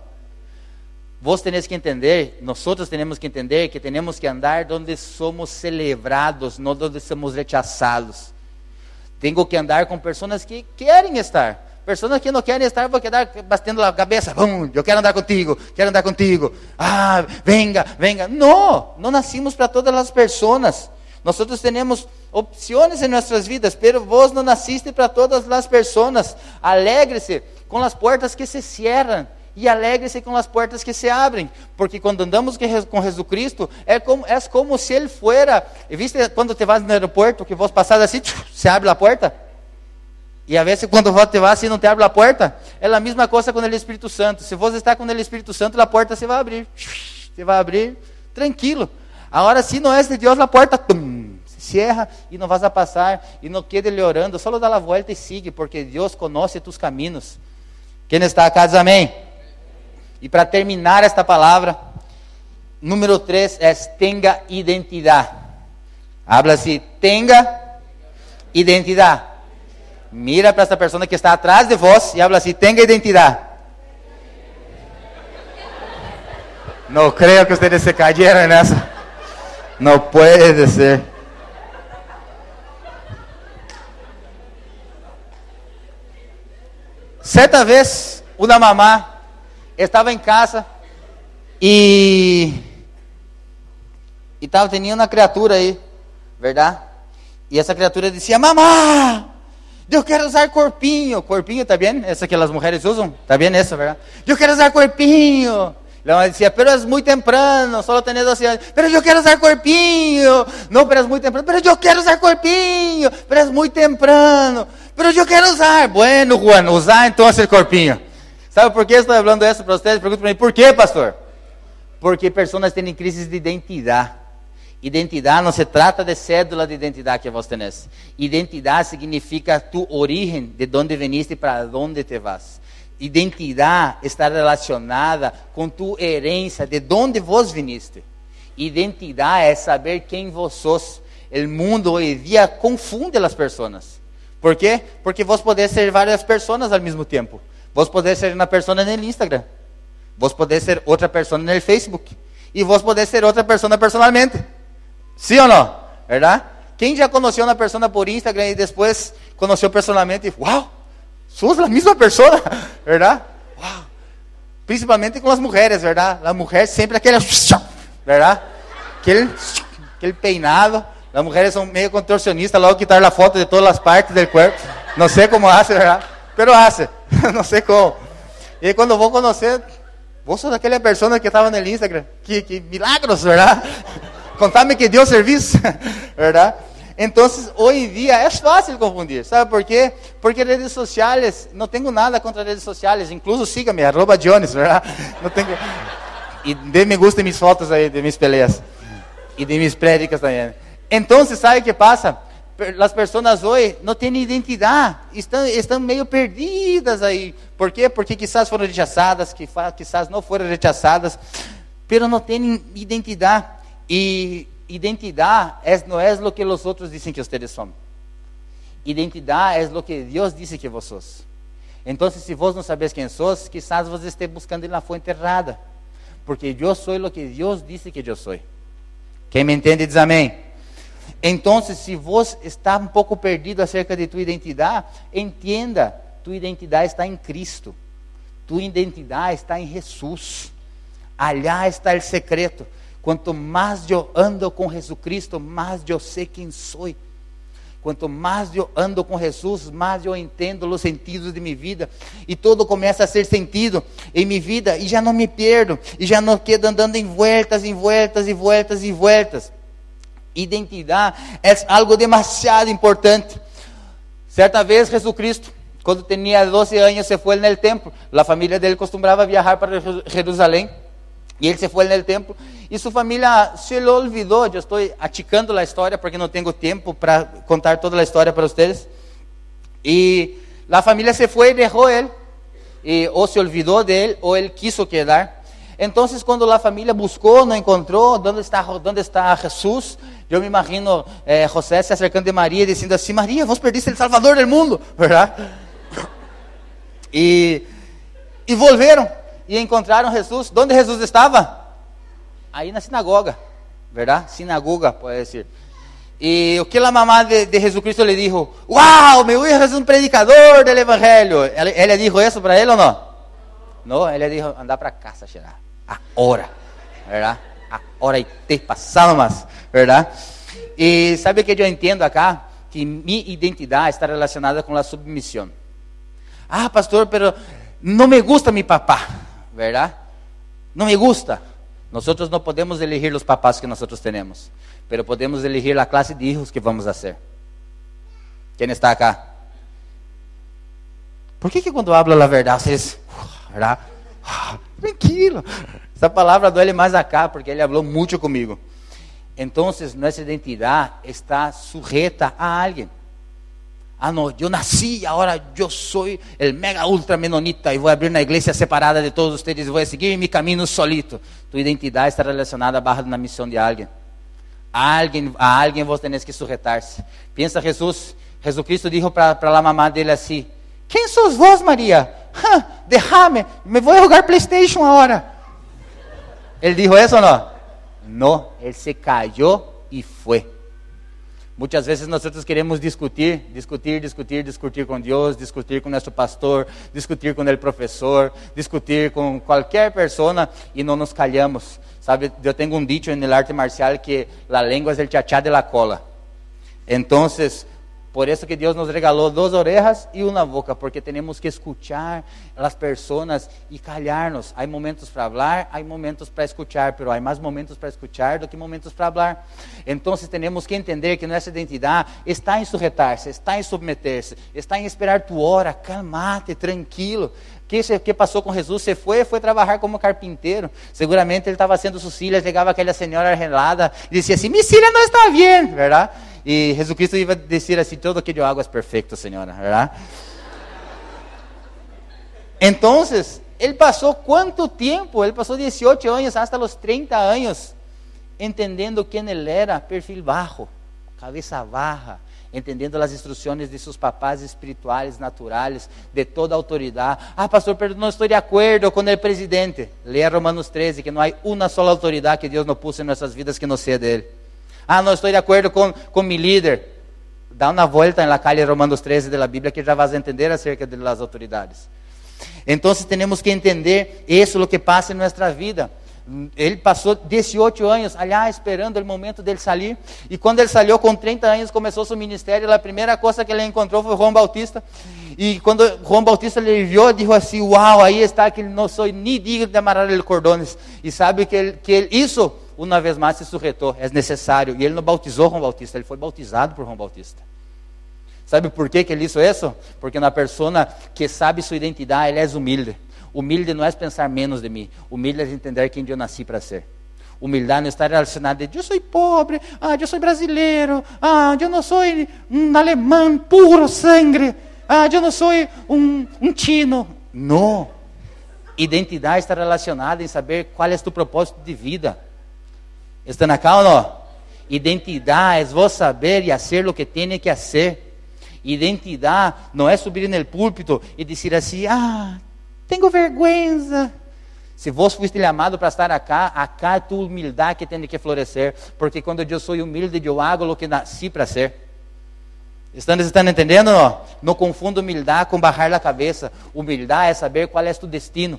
Vos tenés que entender, nosotros tenemos que entender que tenemos que andar donde somos celebrados, no donde somos rechazados. Tengo que andar com pessoas que querem estar. Pessoas que não querem estar, vou quedar batendo a cabeça. Vamos, eu quero andar contigo, quero andar contigo. Ah, venga, venga. Não, não nascimos para todas as pessoas. Nós temos opções em nossas vidas, pero vos não nasciste para todas as pessoas. Alegre-se com as portas que se cierram e alegre-se com as portas que se abrem, porque quando andamos com Jesus Cristo, é como, é como se Ele fuera, viste quando te vas no aeroporto, que vos passas assim, se abre a porta? E a vezes quando vos te vas assim, não te abre a porta? É a mesma coisa com o Espírito Santo, se você está com o Espírito Santo, a porta se vai abrir, se vai abrir, tranquilo. Agora, se não é de Deus, a porta, tum, cierra e não vas a passar, e não quede lhe orando, só dá a volta e siga, porque Deus conhece tus caminhos. Quem está acá diz amém? E para terminar esta palavra, número 3 é tenha identidade. Habla assim, tenha identidade. Mira para esta pessoa que está atrás de vós e habla assim, tenha identidade. Não creio que vocês se cayeron nessa. Não pode ser. Certa vez, uma mamá estava em casa e estava tendo uma criatura aí, verdade? E essa criatura dizia: "Mamá, eu quero usar corpinho. Corpinho, tá bem? Essa que as mulheres usam? Tá bem essa, verdade? Eu quero usar corpinho. Ela dizia, pero es muy temprano, solo tenés 12 anos. Pero eu quero usar corpinho. Não, pero es muy temprano. Pero eu quero usar corpinho. Pero es muy temprano. Pero eu quero usar. Bueno, Juan, usar então esse corpinho. Sabe por que estou falando isso para vocês? Pergunta para mim, por quê, pastor? Porque pessoas têm crises de identidade. Identidade não se trata de cédula de identidade que você tem. Identidade significa tu origem, de onde veniste para onde te vas. Identidade está relacionada com tu herança, de onde vos viniste. Identidade é saber quem vos sos. O mundo hoje em dia confunde as pessoas. Por quê? Porque vos podés ser várias pessoas ao mesmo tempo. Vos podés ser uma pessoa no Instagram. Vos podés ser outra pessoa no Facebook. E vos podés ser outra pessoa personalmente. Sim ou não? Verdade? Quem já conheceu uma pessoa por Instagram e depois conheceu personalmente? Uau! Somos a mesma pessoa, verdade? Uau! Principalmente com as mulheres, verdade? A mulher sempre aquele, verdade? Aquele, aquele peinado. As mulheres são meio contorcionistas, logo quitar a foto de todas as partes do corpo. Não sei como hace, verdade? Pero hace. não sei como. E aí, quando vou conhecer, vos sos aquela pessoa que estava no Instagram. Que, que milagros, verdade? Contame que deu serviço, verdade? Então, hoje em dia é fácil confundir, sabe por quê? Porque redes sociais, não tenho nada contra redes sociais, incluso siga-me, arroba Jones, verdade? Não tenho... E dê me gusta minhas fotos aí, de minhas peleas. E de minhas prédicas também. Então, sabe o que passa? as pessoas hoje não têm identidade, estão, meio perdidas aí. Por quê? Porque quizás foram rechaçadas, quizás não foram rechaçadas, mas não têm identidade. E identidade não é o que os outros dizem que vocês são. Identidade é o que Deus disse que vós sos. Então, se vós não sabeis quem sos, quizás você esteja buscando na fonte errada. Porque eu sou o que Deus disse que eu sou. Quem me entende diz amém. Então, se você está um pouco perdido acerca de tua identidade, entenda, tua identidade está em Cristo. Tua identidade está em Jesus. Allá está o secreto. Quanto mais eu ando com Jesus Cristo, mais eu sei quem sou. Quanto mais eu ando com Jesus, mais eu entendo os sentidos de minha vida. E tudo começa a ser sentido em minha vida. E já não me perdo. E já não quedo andando em voltas, em voltas, em voltas, em voltas. Identidade é algo demasiado importante. Certa vez, Jesus Cristo, quando tinha 12 anos, se foi no templo. A família dele costumava viajar para Jerusalém. E ele se foi no templo e sua família se olvidou. Eu estou aticando a história porque não tenho tempo para contar toda a história para vocês. E a família se foi e deixou ele, e, ou se olvidou dele, ou ele quis quedar. Então, quando a família buscou, não encontrou, onde está, onde está Jesus? Eu me imagino eh, José se acercando de Maria e dizendo assim: Maria, vos perdiste o Salvador do mundo, verdade? E, e volveram. e encontraram Jesus. Onde Jesus estava? Aí na sinagoga, verdade? Sinagoga, pode dizer. E o que a mamá de, de Jesucristo lhe disse? Uau, meu hijo é um predicador do evangelho. Ela, ela disse isso para ele ou não? Não, ela disse, anda para casa, será? Agora, verdade? Agora e te passado mais, verdade? E sabe o que eu entendo acá? Que minha identidade está relacionada com a submissão. Ah, pastor, pero não me gusta mi papá, verdade? Não me gusta. Nós não podemos elegir os papás que nós temos, pero podemos elegir a classe de hijos que vamos a ser. Quem está acá? Por que, que quando habla a verdade, vocês, verdade? Tranquilo. Essa palavra duele mais acá, porque ele falou muito comigo. Então, nossa identidade está sujeta a alguém. Ah, yo nací y ahora yo soy el mega ultra menonita voy a abrir una iglesia separada de todos y voy a seguir mi camino solito. Tu identidade está relacionada a na missão de alguém. A alguém, a alguém vos tenés que sujetar-se. Pensa Jesus, Jesucristo dijo para a mamá dele assim: Quem sos vós, Maria? Déjame, me vou jogar PlayStation agora. Ele dijo isso ou não? Não, ele se callou e foi. Muitas vezes nós queremos discutir, discutir, discutir, discutir com Deus, discutir com nosso pastor, discutir com o professor, discutir com qualquer pessoa e não nos calhamos. Sabe, eu tenho um dicho no arte marcial que a língua é o chachá de la cola. Então, por isso que Deus nos regalou duas orejas e uma boca, porque temos que escutar as pessoas e calhar-nos. Há momentos para falar, há momentos para escutar, mas há mais momentos para escutar do que momentos para falar. Então, temos que entender que nossa identidade está em sujetar-se, está em submeter-se, está em esperar tu hora, calmate, tranquilo. que que passou com Jesus? Você foi, foi trabalhar como carpinteiro. Seguramente ele estava sendo sucilhas, chegava aquela senhora arrelada e dizia assim: "Minha não está bem", verdade? E Jesus Cristo ia dizer assim: todo hago é perfeito, Senhora, verdade? Então, ele passou quanto tempo? Ele passou 18 anos, até os 30 anos, entendendo quem ele era, perfil baixo, cabeça baja, entendendo as instruções de seus papás espirituais, naturais, de toda autoridade. Ah, pastor, pero não estou de acordo com o presidente. Leia Romanos 13, que não há uma só autoridade que Deus não pôs em nossas vidas que não seja dele. Ah, não estou de acordo com, com meu líder. Dá uma volta na calle Romanos 13 da Bíblia que já vas entender acerca das autoridades. Então, temos que entender isso, o que passa em nossa vida. Ele passou 18 anos allá esperando o momento dele sair. E quando ele saiu com 30 anos, começou seu ministério. A primeira coisa que ele encontrou foi João Bautista. E quando João Bautista lhe viu, disse assim: Uau, aí está que não sou nem digno de amarrar ele cordones. E sabe que, ele, que ele, isso uma vez mais se sujetou, é necessário. E ele não bautizou João Bautista, ele foi bautizado por João Bautista. Sabe por que, ele hizo isso? Porque na persona que sabe sua identidade, ele é humilde. Humilde não é pensar menos de mim, humilde é entender quem eu nasci para ser. Humildade não está relacionada de eu sou pobre, ah, eu sou brasileiro, ah, eu não sou um alemão puro sangue, ah, eu não sou um, um tino. Não. Identidade está relacionada em saber qual é o teu propósito de vida. ¿Están acá o no? Identidade é vos saber e hacer o que tem que hacer. Identidade não é subir no púlpito e dizer assim: ah, tenho vergüenza. Se vos fuiste chamado para estar acá, acá é tu humildade que tem que florescer. Porque quando eu sou humilde, eu hago o que nasci para ser. Estão, estão entendendo? Não? não confundo humildade com barrar a cabeça. Humildade é saber qual é o destino.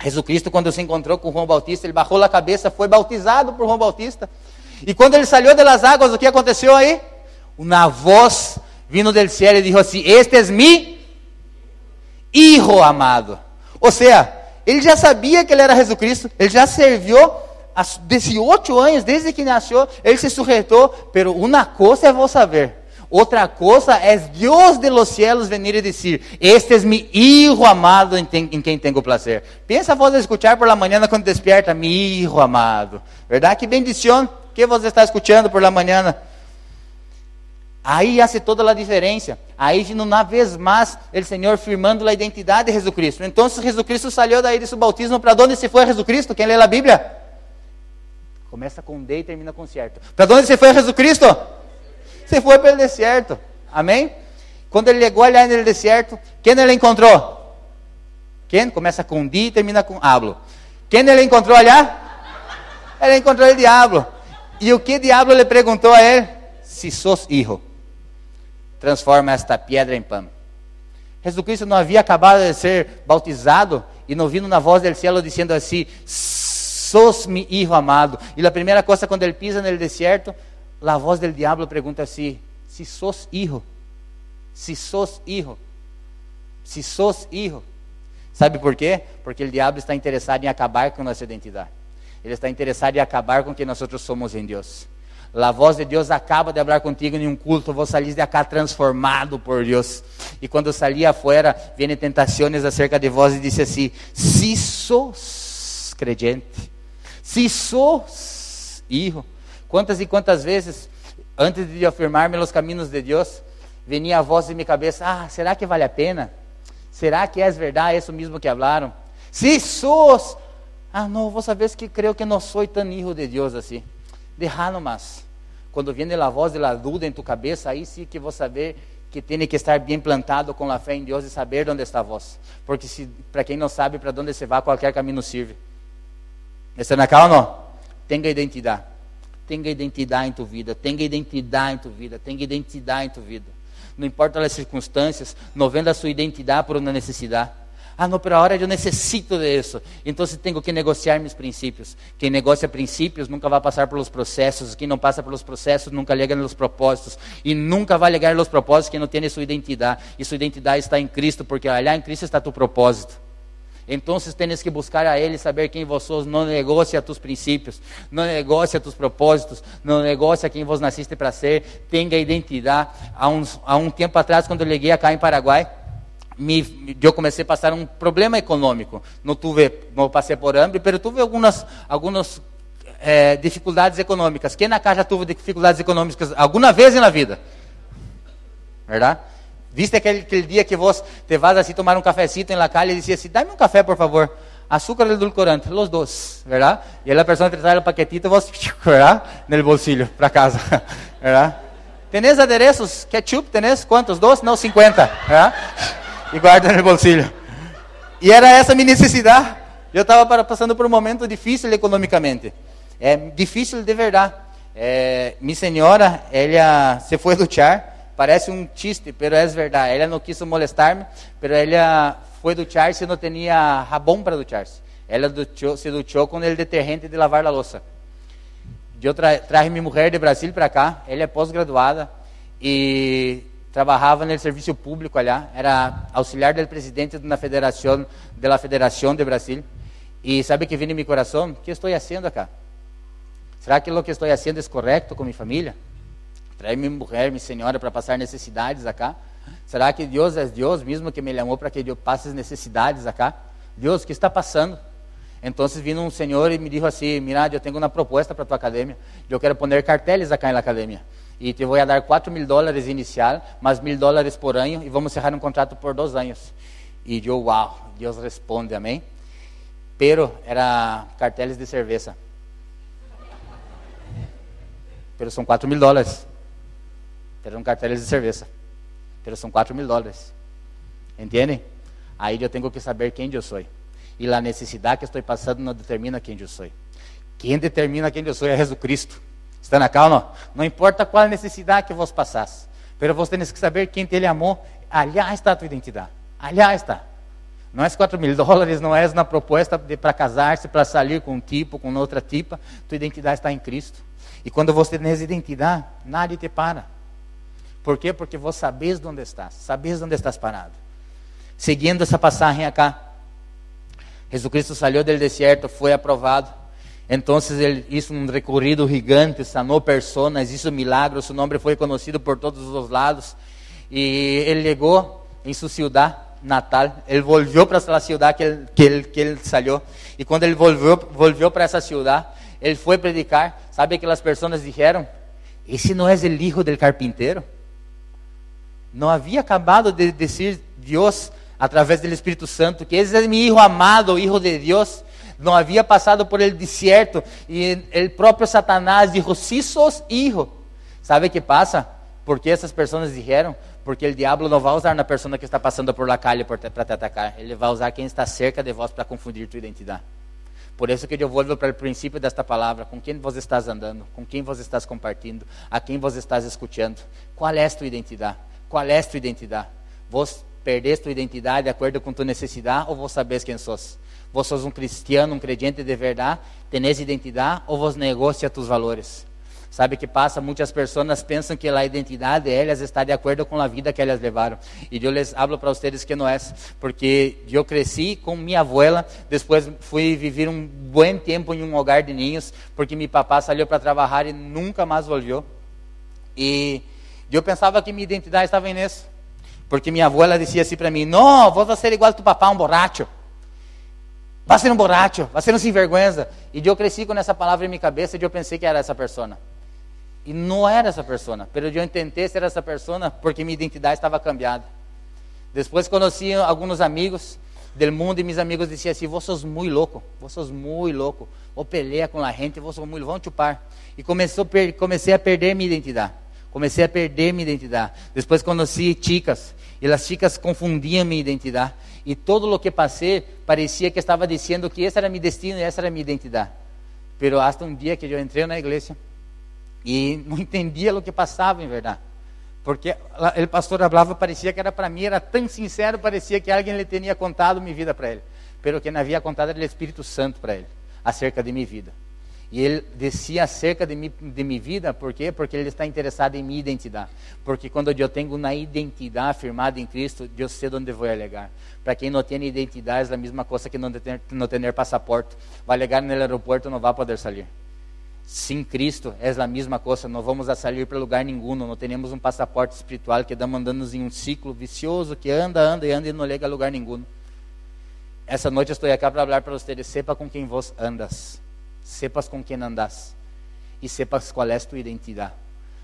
Jesus Cristo, quando se encontrou com João Bautista, ele barrou a cabeça, foi bautizado por João Bautista. E quando ele saiu das águas, o que aconteceu aí? Uma voz vindo do céu e disse assim: Este é mi hijo amado. Ou seja, ele já sabia que ele era Jesus Cristo, ele já serviu há 18 anos, desde que nasceu, ele se sujeitou, pero uma coisa é vou saber Outra coisa é Deus de los cielos venir e dizer: Este é mi hijo amado em, em quem tenho prazer. Pensa vos escuchar por la manhã quando despierta, mi hijo amado. Verdade? Que bendição que você está escutando por la manhã. Aí hace toda a diferença. Aí, uma vez mais, o Senhor firmando a identidade de Jesus Cristo. Então, Jesus Cristo saiu daí de seu bautismo, para onde se foi Jesus Cristo? Quem lê a Bíblia? Começa com D e termina com certo. Para onde se foi Jesus Cristo? Se foi pelo deserto. Amém? Quando ele chegou ali no deserto, quem ele encontrou? Quem? Começa com di e termina com hablo. Quem ele encontrou allá? Ele encontrou o diabo. E o que o diabo lhe perguntou a ele? Se sos hijo, transforma esta pedra em pão. Jesus Cristo não havia acabado de ser bautizado e não vindo na voz do céu dizendo assim: Sos mi hijo amado. E a primeira coisa, quando ele pisa no deserto, a voz do diabo pergunta Se sos hijo, se sos hijo, se sos hijo. Sabe por quê? Porque o diabo está interessado em acabar com nossa identidade. Ele está interessado em acabar com quem nós somos em Deus. A voz de Deus acaba de falar contigo em um culto, vos salís de acá transformado por Deus. E quando salí afuera, vêm tentações acerca de vós e disse assim: Se sos creyente, se sos hijo. Quantas e quantas vezes, antes de afirmar-me nos caminhos de Deus, venia a voz em minha cabeça: Ah, será que vale a pena? Será que é verdade isso mesmo que falaram? Se sos, ah, não, vos sabes que creio que não sou tão hijo de Deus assim. Deixa mais. Quando vem a voz de la dúvida em tu cabeça, aí sim que vou saber que tem que estar bem plantado com a fé em Deus e saber onde está a voz. Porque para quem não sabe para onde se vai, qualquer caminho serve. Está na calma não? Tenha identidade. Tenha identidade em tu vida. Tenha identidade em tu vida. Tenha identidade em tu vida. Não importa as circunstâncias, não venda a sua identidade por uma necessidade. Ah, não, pero ahora eu necessito de isso. Então tenho que negociar meus princípios. Quem negocia princípios nunca vai passar pelos processos. Quem não passa pelos processos nunca liga nos propósitos. E nunca vai ligar nos propósitos quem não tem sua identidade. E sua identidade está em Cristo, porque allá em Cristo está tu propósito. Então tens que buscar a Ele, saber quem vós sois. Não negocia tus princípios, não negocia tus propósitos, não negocia quem vos nasciste para ser. Tenha identidade. Há, uns, há um tempo atrás, quando eu liguei cá em Paraguai, me, eu comecei a passar um problema econômico. Não tive, não passei por hambre, mas tive algumas, algumas é, dificuldades econômicas. Quem na casa teve dificuldades econômicas alguma vez na vida? Verdade? Viste aquele, aquele dia que você te vas assim tomar um cafecito em la calle e dizia assim, dá-me um café, por favor. Açúcar e edulcorante, los dos, verdade? E a pessoa te traz o paquetito, você, verdade? No bolsillo, para casa, verdade? Tenés adereços? Ketchup, tenés? Quantos? Dois? Não, 50, verdade? E guarda no bolsillo. E era essa minha necessidade. Eu estava passando por um momento difícil economicamente. É difícil de verdade. É, minha senhora, ela se foi duchar Parece um chiste, pero é verdade. Ela não quis molestar-me, pero ela foi duchar-se e não tinha jabón para duchar-se. Ela duchou, se duchou com o detergente de lavar a louça. Eu tra traje mulher de Brasil para cá. Ela é pós-graduada e trabalhava no serviço público allá. Era auxiliar do presidente da Federação, da Federação de Brasil. E sabe que vem em meu coração? O que estou fazendo acá? Será que o que estou fazendo é correto com minha família? Minha mulher, minha senhora para passar necessidades acá. Será que Deus é Deus mesmo que me chamou para que eu passe as necessidades acá? Deus, o que está passando? Então, vindo um senhor e me disse assim: Mira, eu tenho uma proposta para tua academia. Eu quero poner carteles acá na academia. E te vou dar 4 mil dólares inicial, mais mil dólares por ano, e vamos cerrar um contrato por dois anos. E eu, uau, Deus responde, amém? Pero era carteles de cerveja. Pero são 4 mil dólares. Eram carteles de cerveja. Pero são 4 mil dólares. Entendem? Aí eu tenho que saber quem eu sou. E a necessidade que estou passando não determina quem eu sou. Quem determina quem eu sou é Jesus Cristo. Está na calma? Não importa qual necessidade que vos passasse. Pero você tem que saber quem te amou. Allá está a tua identidade. Allá está. Não é 4 mil dólares, não é na proposta para casar-se, para sair com um tipo, com outra tipa. Tua identidade está em Cristo. E quando você tem essa identidade, nada te para. Por quê? Porque vos sabes onde estás, sabes onde estás parado. Seguindo essa passagem acá, Jesus Cristo saiu do deserto, foi aprovado. Então ele hizo um recorrido gigante, sanou personas, hizo milagros, seu nome foi conhecido por todos os lados. E ele chegou em sua cidade natal, ele voltou para a cidade que ele, que ele, que ele saiu. E quando ele voltou, voltou para essa cidade, ele foi predicar. Sabe que as pessoas disseram? Esse não é o filho do carpinteiro? Não havia acabado de dizer Deus através do Espírito Santo que esse é meu filho amado, filho de Deus. Não havia passado por el deserto e o próprio Satanás disse: "Si sos hijo". ¿Sabe o que passa? Porque essas pessoas disseram? Porque o diabo não vai usar na pessoa que está passando por la calle para te atacar. Ele vai usar quem está cerca de vós para confundir tua identidade. Por isso que eu volto para o princípio desta palavra, com quem você estás andando, com quem você estás compartilhando, a quem você estás escutando. Qual é a tua identidade? Qual é a tua identidade? Vos perdeste tua identidade de acordo com tua necessidade ou vos sabes quem sos? Vos sos um cristiano, um crente de verdade, tenés identidade ou vos negocia tus valores? Sabe que passa? Muitas pessoas pensam que a identidade delas está de acordo com a vida que elas levaram. E eu les hablo para vocês que não é, porque eu cresci com minha abuela, depois fui viver um bom tempo em um hogar de ninhos, porque meu papá saiu para trabalhar e nunca mais voltou. E eu pensava que minha identidade estava nisso. Porque minha avó ela dizia assim para mim: Não, vou ser igual a tu papá, um borracho. Vai ser um borracho, vai ser um sem vergonha. E eu cresci com essa palavra em minha cabeça e eu pensei que era essa pessoa. E não era essa pessoa, pero eu tentei ser essa pessoa porque minha identidade estava cambiada. Depois conheci alguns amigos do mundo e meus amigos diziam assim: Você sos muito louco, você sos muito louco, ou pelea com a gente, você sos muito, vão chupar. E começou, comecei a perder minha identidade. Comecei a perder minha identidade. Depois conheci chicas, e as chicas confundiam minha identidade. E todo o que passei parecia que estava dizendo que esse era meu destino e essa era minha identidade. Pero hasta um dia que eu entrei na igreja, e não entendia o que passava em verdade. Porque o pastor falava, parecia que era para mim, era tão sincero, parecia que alguém lhe tinha contado minha vida para ele. Pero não havia contado era o Espírito Santo para ele, acerca de minha vida. E ele descia acerca de, mi, de minha vida, por quê? Porque ele está interessado em minha identidade. Porque quando eu tenho uma identidade firmada em Cristo, eu sei onde vou alegar. Para quem não tem identidade, é a mesma coisa que não ter, não ter passaporte. Vai alegar no aeroporto, não vai poder sair. Sim, Cristo é a mesma coisa, não vamos a sair para lugar nenhum, não temos um passaporte espiritual que estamos andando em um ciclo vicioso que anda, anda e anda e não chega a lugar nenhum. Essa noite estou aqui para falar para vocês, sepa com quem vos andas, sepas com quem andas e sepas qual é a tua identidade.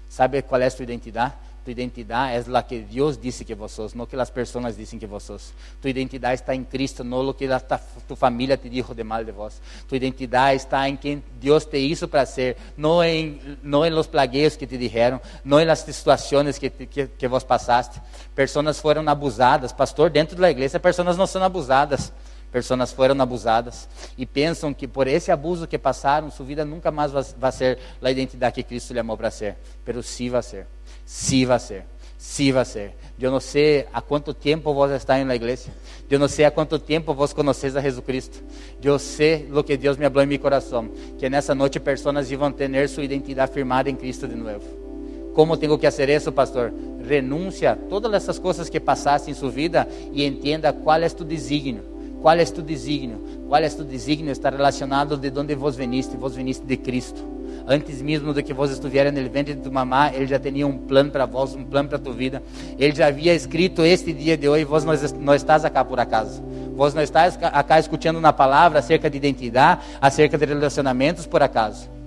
Sabe qual é a tua identidade? Tu identidade é a que Deus disse que sos, não que as pessoas dizem que sos. Tu identidade está em Cristo, não o que a tu família te dijo de mal de vós. Tu identidade está em quem Deus te hizo para ser, não em, não em los plagueios que te dijeron, não em las situações que, que, que vos passaste. Pessoas foram abusadas, pastor, dentro da igreja, pessoas não são abusadas. Pessoas foram abusadas e pensam que por esse abuso que passaram, sua vida nunca mais vai ser a identidade que Cristo lhe amou para ser. Pero sim vai ser. Sí va a ser, sí va a ser. Eu não sei há quanto tempo vos está na igreja. Eu não sei há quanto tempo vos conheces a Jesus Eu sei o que Deus me falou em meu coração, que nessa noite pessoas vão ter sua identidade firmada em Cristo de novo. Como tenho que fazer isso, pastor? Renuncia a todas essas coisas que passaste em sua vida e entenda qual é tu desígnio. Qual é tu desígnio? Qual é tu desígnio? Está relacionado de onde vos veniste. Vos veniste de Cristo antes mesmo do que vós estivesse no ventre de mamá, ele já tinha um plano para vós, um plano para tua vida. Ele já havia escrito este dia de hoje, vós não estás acá por acaso. Vós não estás acá escutando na palavra acerca de identidade, acerca de relacionamentos por acaso.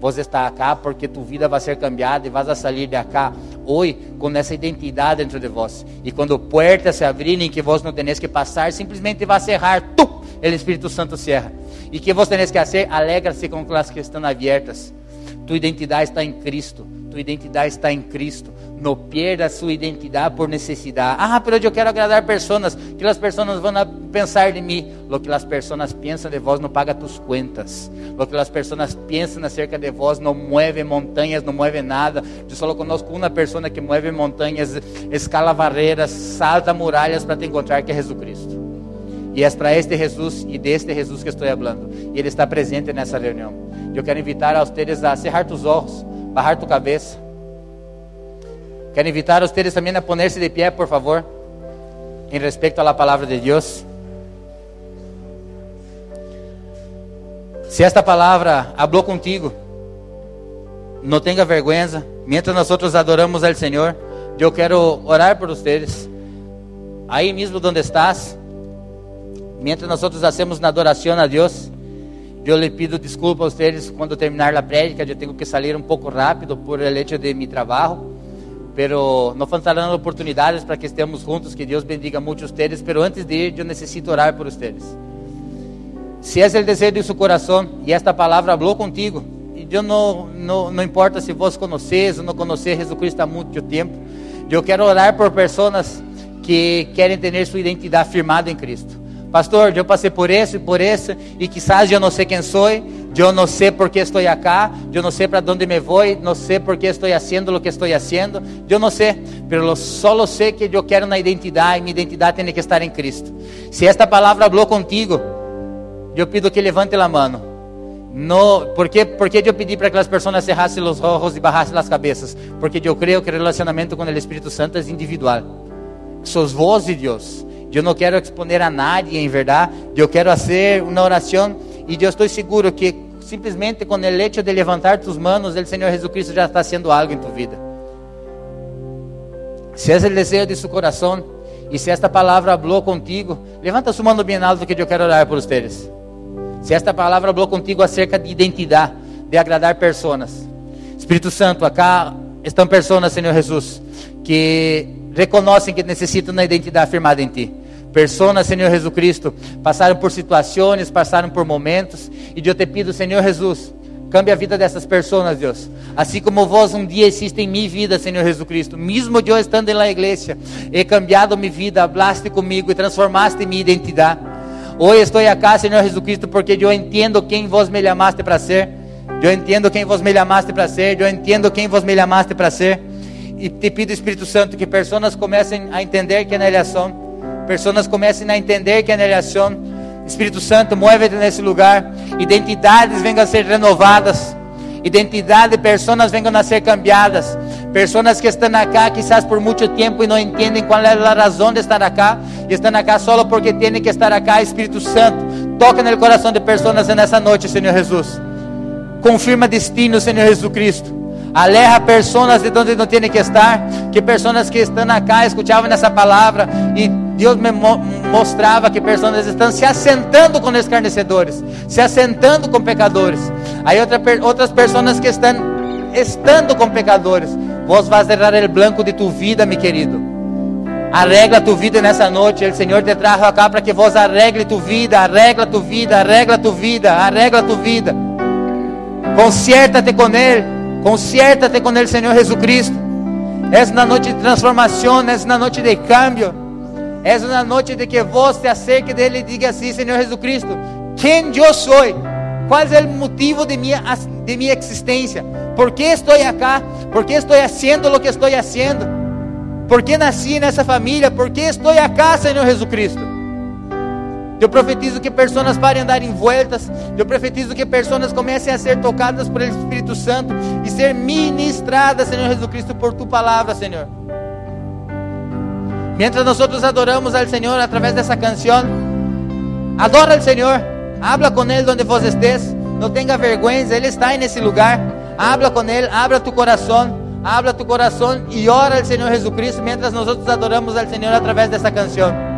Vós está acá porque tua vida vai ser cambiada e vas a sair de acá hoje com essa identidade dentro de vós. E quando portas se abrirem que vós não tenéis que passar, simplesmente vai cerrar, tu, o Espírito Santo cierra. E que vós tenéis que fazer, alegra-se com as que estão abertas. Tua identidade está em Cristo. Tua identidade está em Cristo. Não perda sua identidade por necessidade. Ah, pero eu quero agradar pessoas. Que as pessoas vão pensar de mim. Lo que as pessoas pensam de vós não paga tus cuentas. Lo que as pessoas pensam acerca de vós não move montanhas, não move nada. Eu só conozco uma pessoa que move montanhas, escala barreiras, salta muralhas para te encontrar, que é Jesus Cristo. E é para este Jesus e deste Jesus que estou falando. E Ele está presente nessa reunião. Eu quero invitar a vocês a cerrar tus olhos, bajar tu cabeça. Quero invitar a vocês também a poner-se de pé, por favor, em respeito à palavra de Deus. Se esta palavra falou contigo, não tenha vergonha. Mientras nós adoramos ao Senhor, eu quero orar por vocês. Aí mesmo onde estás, Mientras nosotros hacemos na adoração a Deus, eu lhe pido desculpa a vocês quando terminar a prédica, eu tenho que sair um pouco rápido por el hecho de mi trabalho, pero nos faltarão oportunidades para que estemos juntos, que Deus bendiga muito vocês, pero antes de ir, eu necessito orar por vocês. Se é o desejo de seu coração e esta palavra falou contigo, e eu não, não, não importa se vos ou não conheces Jesus Cristo há muito tempo, Eu quero orar por pessoas que querem ter sua identidade firmada em Cristo. Pastor, eu passei por isso e por isso, e quizás eu não sei quem sou, eu não sei por que estou aqui, eu não sei para onde me vou, não sei por que estou fazendo o que estou fazendo, eu não sei, mas só sei que eu quero uma identidade, e minha identidade tem que estar em Cristo. Se esta palavra falou contigo, eu pido que levante a mão. No, ¿por, qué, ¿Por qué yo pedí para que las personas cerrasen los ojos y bajasen las cabezas? Porque yo creo que el relacionamiento con el Espíritu Santo es individual. Sos vos y Dios. Yo no quiero exponer a nadie, en verdad. Yo quiero hacer una oración y yo estoy seguro que simplesmente con el hecho de levantar tus manos, el Señor Jesucristo ya está haciendo algo en tu vida. Si es el deseo de su corazón y si esta palabra habló contigo, levanta su mano bien alto que yo quiero orar por ustedes. Se esta palavra falou contigo acerca de identidade, de agradar pessoas. Espírito Santo, acá estão pessoas, Senhor Jesus, que reconhecem que necessitam uma identidade firmada em Ti. Pessoas, Senhor Jesus Cristo, passaram por situações, passaram por momentos, e eu te pido, Senhor Jesus, cambie a vida dessas pessoas, Deus. Assim como vós um dia existe em minha vida, Senhor Jesus Cristo, mesmo eu estando na igreja, he cambiado minha vida, hablaste comigo e transformaste minha identidade. Hoje estou aqui, Senhor Jesucristo, porque eu entendo quem vos me chamaste para ser. Eu entendo quem vos me chamaste para ser. Eu entendo quem vos me chamaste para ser. E te pido, Espírito Santo, que pessoas comecem a entender quem elas são. Pessoas comecem a entender quem elas são. Espírito Santo, mueve-te nesse lugar. Identidades venham a ser renovadas. Identidade de pessoas venham a ser cambiadas. Pessoas que estão acá quizás por muito tempo e não entendem qual é a razão de estar acá. E estão acá só porque têm que estar acá. Espírito Santo, toca no coração de pessoas nessa noite, Senhor Jesus. Confirma destino, Senhor Jesus Cristo. Aleja pessoas de onde não têm que estar. Que pessoas que estão acá escutavam essa palavra e Deus me mostrava que pessoas estão se assentando com escarnecedores, se assentando com pecadores. Aí outra, outras pessoas que estão estando com pecadores. Vos vas errar el blanco de tu vida, mi querido. Arregla tu vida nessa noite. O Senhor te trajo acá para que vos arregle tu vida, arregla tu vida, arregla tu vida, arregla tu vida. Conserta-te com Ele, conserta-te com Ele, Senhor Jesucristo. É uma noite de transformação, é uma noite de cambio. É uma noite de que te acerque dele e diga assim, Senhor Jesucristo, quem eu sou? Qual é o motivo de minha, de minha existência? ¿Por qué estoy acá? ¿Por qué estoy haciendo lo que estoy haciendo? ¿Por qué nací nessa família? ¿Por qué estoy acá, Senhor Jesucristo? Eu profetizo que pessoas parem andar em voltas. Eu profetizo que pessoas comecem a ser tocadas por Espírito Santo e ser ministradas, Senhor Jesucristo, por tu palavra, Senhor. Mientras nós adoramos ao Senhor através dessa canção, adora ao Senhor, habla com Ele onde vos estés, não tenha vergonha, Ele está nesse lugar. Habla con Él, abra tu corazón, habla tu corazón y ora al Señor Jesucristo mientras nosotros adoramos al Señor a través de esta canción.